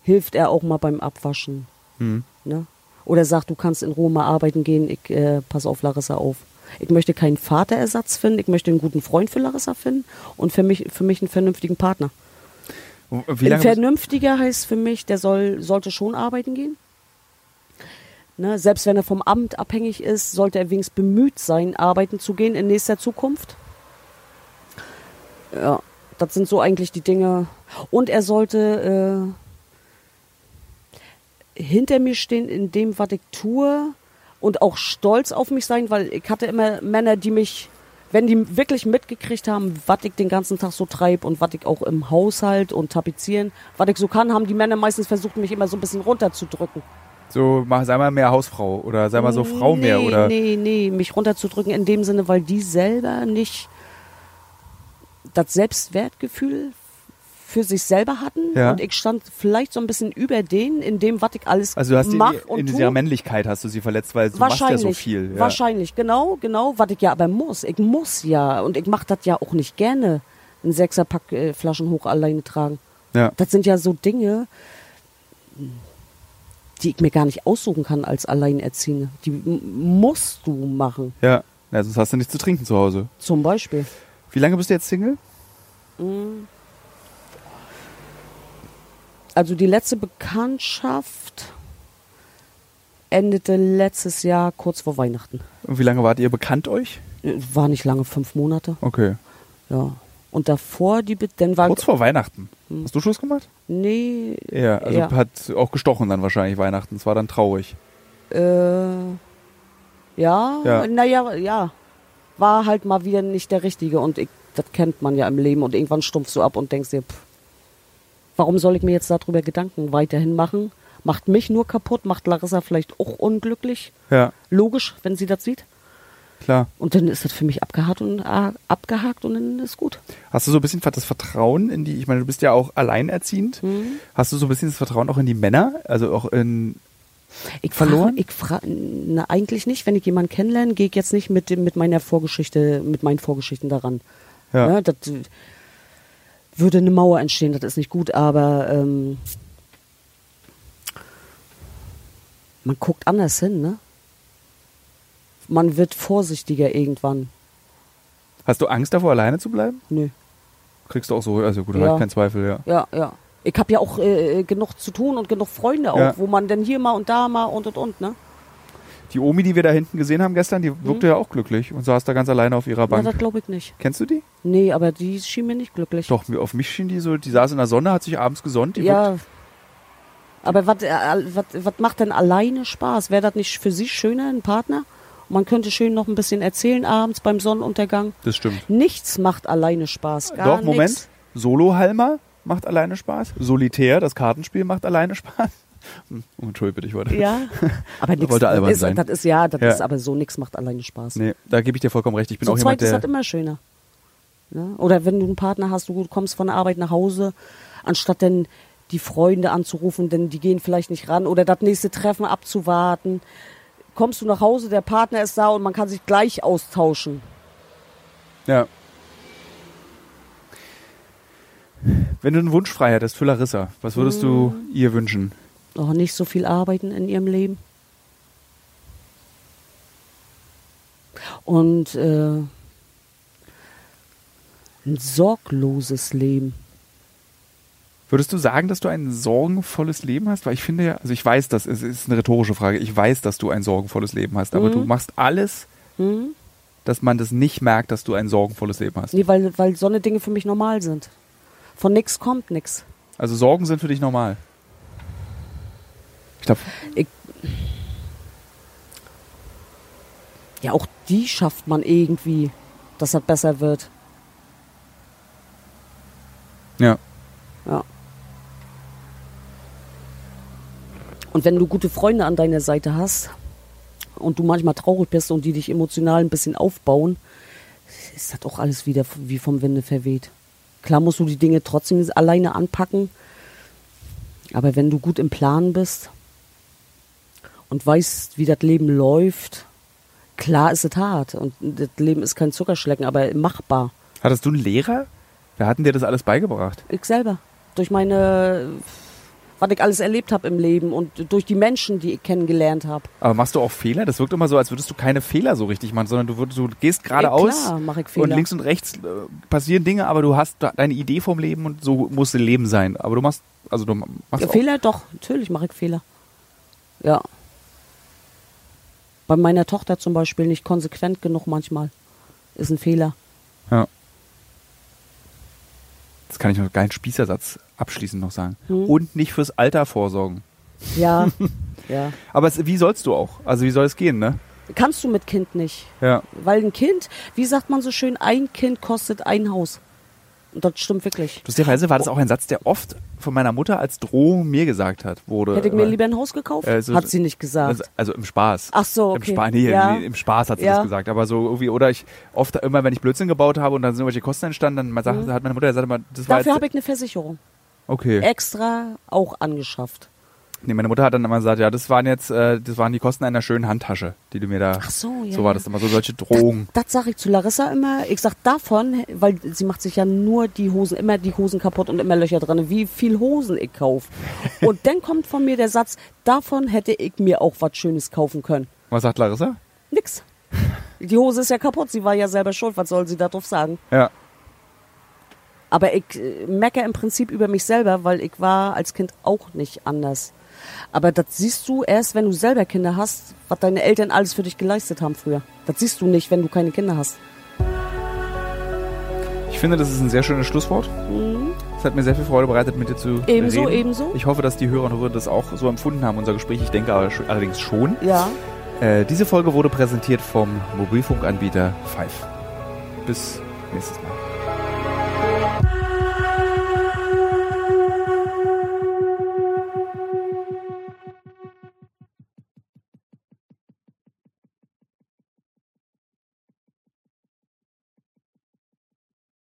Hilft er auch mal beim Abwaschen? Hm. Ne? Oder sagt, du kannst in Ruhe mal arbeiten gehen, ich äh, pass auf Larissa auf. Ich möchte keinen Vaterersatz finden, ich möchte einen guten Freund für Larissa finden und für mich, für mich einen vernünftigen Partner. Ein vernünftiger heißt für mich, der soll, sollte schon arbeiten gehen. Ne? Selbst wenn er vom Amt abhängig ist, sollte er wenigstens bemüht sein, arbeiten zu gehen in nächster Zukunft. Ja, das sind so eigentlich die Dinge. Und er sollte äh, hinter mir stehen in dem, was ich tue und auch stolz auf mich sein, weil ich hatte immer Männer, die mich, wenn die wirklich mitgekriegt haben, was ich den ganzen Tag so treibe und was ich auch im Haushalt und tapezieren, was ich so kann, haben die Männer meistens versucht, mich immer so ein bisschen runterzudrücken. so, mach, sei mal mehr Hausfrau oder sei mal so Frau mehr nee, oder. Nee, nee, mich runterzudrücken in dem Sinne, weil die selber nicht das Selbstwertgefühl für sich selber hatten Ja. und ich stand vielleicht so ein bisschen über denen in dem, was ich alles Also du hast die, mach in, und in dieser Männlichkeit hast du sie verletzt, weil du machst ja so viel. Ja. wahrscheinlich, genau, genau, was ich ja aber muss. Ich muss ja und ich mache das ja auch nicht gerne, ein Sechserpack äh, Flaschen hoch alleine tragen. Ja. Das sind ja so Dinge, die ich mir gar nicht aussuchen kann als Alleinerziehende. Die musst du machen, ja. ja, sonst hast du nichts zu trinken zu Hause. zum Beispiel. Wie lange bist du jetzt Single? Also die letzte Bekanntschaft endete letztes Jahr kurz vor Weihnachten. Und wie lange wart ihr bekannt euch? War nicht lange, fünf Monate. Okay. Ja. Und davor die, Be- dann war Kurz vor Weihnachten. Hast du Schluss gemacht? nee, Ja, also Ja. hat auch gestochen dann wahrscheinlich Weihnachten. Es war dann traurig. äh, ja, Ja. naja, ja, war halt mal wieder nicht der Richtige und ich, das kennt man ja im Leben und irgendwann stumpfst du ab und denkst dir, pff, warum soll ich mir jetzt darüber Gedanken weiterhin machen? Macht mich nur kaputt, macht Larissa vielleicht auch unglücklich. Ja, Logisch, wenn sie das sieht. klar. Und dann ist das für mich abgehakt und äh, abgehakt und dann ist gut. Hast du so ein bisschen das Vertrauen in die, ich meine, du bist ja auch alleinerziehend. Mhm. Hast du so ein bisschen das Vertrauen auch in die Männer? Also auch in, Ich Verloren? Frage, ich frage, na, eigentlich nicht. Wenn ich jemanden kennenlerne, gehe ich jetzt nicht mit, dem- mit meiner Vorgeschichte, mit meinen Vorgeschichten daran. ja. Ja, das äh, würde eine Mauer entstehen, das ist nicht gut, aber ähm, man guckt anders hin, ne? Man wird vorsichtiger irgendwann. Hast du Angst davor, alleine zu bleiben? Nö. Kriegst du auch so, also gut, Ja. halt kein Zweifel, ja. Ja, ja. Ich habe ja auch äh, genug zu tun und genug Freunde auch, Ja. wo man dann hier mal und da mal und und und, ne? Die Omi, die wir da hinten gesehen haben gestern, die wirkte ja auch glücklich und saß da ganz alleine auf ihrer Mhm. Na, Bank. das glaube ich nicht. Kennst du die? Nee, aber die schien mir nicht glücklich. Doch, auf mich schien die so, die saß in der Sonne, hat sich abends gesonnt. Wirkt- Ja. Aber was äh, macht denn alleine Spaß? Wäre das nicht für Sie schöner, ein Partner? Man könnte schön noch ein bisschen erzählen abends beim Sonnenuntergang. Das stimmt. Nichts macht alleine Spaß. Gar Doch, Moment. Nix. Solo-Halmer macht alleine Spaß. Solitär, das Kartenspiel, macht alleine Spaß. Hm, Oh, Entschuldigung bitte, ich wollte. Ja. Aber nichts. Wollte albern ist, sein. Das ist ja, das Ja. ist aber so nichts macht alleine Spaß. Nee, da gebe ich dir vollkommen recht. Ich bin Zu auch jemand, ist der. das immer schöner. Ne? Oder wenn du einen Partner hast, du kommst von der Arbeit nach Hause, anstatt dann die Freunde anzurufen, denn die gehen vielleicht nicht ran oder das nächste Treffen abzuwarten. Kommst du nach Hause, der Partner ist da und man kann sich gleich austauschen. Ja. Wenn du einen Wunsch frei hättest für Larissa, was würdest du Hm. ihr wünschen? Auch nicht so viel arbeiten in ihrem Leben. Und äh, ein sorgloses Leben. Würdest du sagen, dass du ein sorgenvolles Leben hast? Weil ich finde ja, also ich weiß, das ist, ist eine rhetorische Frage. Ich weiß, dass du ein sorgenvolles Leben hast, aber Mhm. du machst alles, Hm? dass man das nicht merkt, dass du ein sorgenvolles Leben hast. Nee, weil, weil so eine Dinge für mich normal sind. Von nix kommt nix. Also Sorgen sind für dich normal. Ich glaube, Ja, auch die schafft man irgendwie, dass das besser wird. ja. Ja. Und wenn du gute Freunde an deiner Seite hast und du manchmal traurig bist und die dich emotional ein bisschen aufbauen, ist das auch alles wieder wie vom Winde verweht. Klar musst du die Dinge trotzdem alleine anpacken, aber wenn du gut im Plan bist und weißt, wie das Leben läuft, klar ist es hart und das Leben ist kein Zuckerschlecken, aber machbar. Hattest du einen Lehrer? Wer hat denn dir das alles beigebracht? Ich selber. Durch meine, was ich alles erlebt habe im Leben und durch die Menschen, die ich kennengelernt habe. Aber machst du auch Fehler? Das wirkt immer so, als würdest du keine Fehler so richtig machen, sondern du, würdest, du gehst geradeaus Klar mache ich und Fehler. links und rechts äh, passieren Dinge, aber du hast deine Idee vom Leben und so muss das Leben sein. Aber du machst, also du machst ja, Fehler doch, natürlich mache ich Fehler. Ja. Bei meiner Tochter zum Beispiel nicht konsequent genug manchmal. Ist ein Fehler. Ja. Kann ich noch keinen Spießersatz abschließend noch sagen. Hm. Und nicht fürs Alter vorsorgen. Ja. ja. Aber es, wie sollst du auch? Also wie soll es gehen, ne? Kannst du mit Kind nicht. Ja. Weil ein Kind, wie sagt man so schön, ein Kind kostet ein Haus. Und das stimmt wirklich. Lustigerweise war das auch ein Satz, der oft von meiner Mutter als Drohung mir gesagt hat wurde. Hätte ich mir lieber ein Haus gekauft? Äh, so- Hat sie nicht gesagt. Also, also im Spaß. Ach so, Im, okay. Spa nee, Ja. Im Spaß hat sie Ja. das gesagt. Aber so irgendwie, oder ich oft immer, wenn ich Blödsinn gebaut habe und dann sind irgendwelche Kosten entstanden, dann sagt, hat meine Mutter gesagt, immer, das war Mhm. Dafür habe ich eine Versicherung. Okay. Extra auch angeschafft. Nee, meine Mutter hat dann immer gesagt, ja, das waren jetzt, äh, das waren die Kosten einer schönen Handtasche, die du mir da. Ach so, ja. So war das immer, so solche Drohungen. Das, das sage ich zu Larissa immer. Ich sag davon, weil sie macht sich ja nur die Hosen, immer die Hosen kaputt und immer Löcher drin, wie viel Hosen ich kaufe. und dann kommt von mir der Satz, davon hätte ich mir auch was Schönes kaufen können. Was sagt Larissa? Nix. Die Hose ist ja kaputt, sie war ja selber schuld, was soll sie darauf sagen? Ja. Aber ich äh, meckere im Prinzip über mich selber, weil ich war als Kind auch nicht anders. Aber das siehst du erst, wenn du selber Kinder hast, was deine Eltern alles für dich geleistet haben früher. Das siehst du nicht, wenn du keine Kinder hast. Ich finde, das ist ein sehr schönes Schlusswort. Es hat mir sehr viel Freude bereitet, mit dir zu Mhm. Ebenso, reden. ebenso. Ich hoffe, dass die Hörer und Hörerinnen das auch so empfunden haben, unser Gespräch. Ich denke allerdings schon. Ja. Äh, diese Folge wurde präsentiert vom Mobilfunkanbieter Five. Bis nächstes Mal.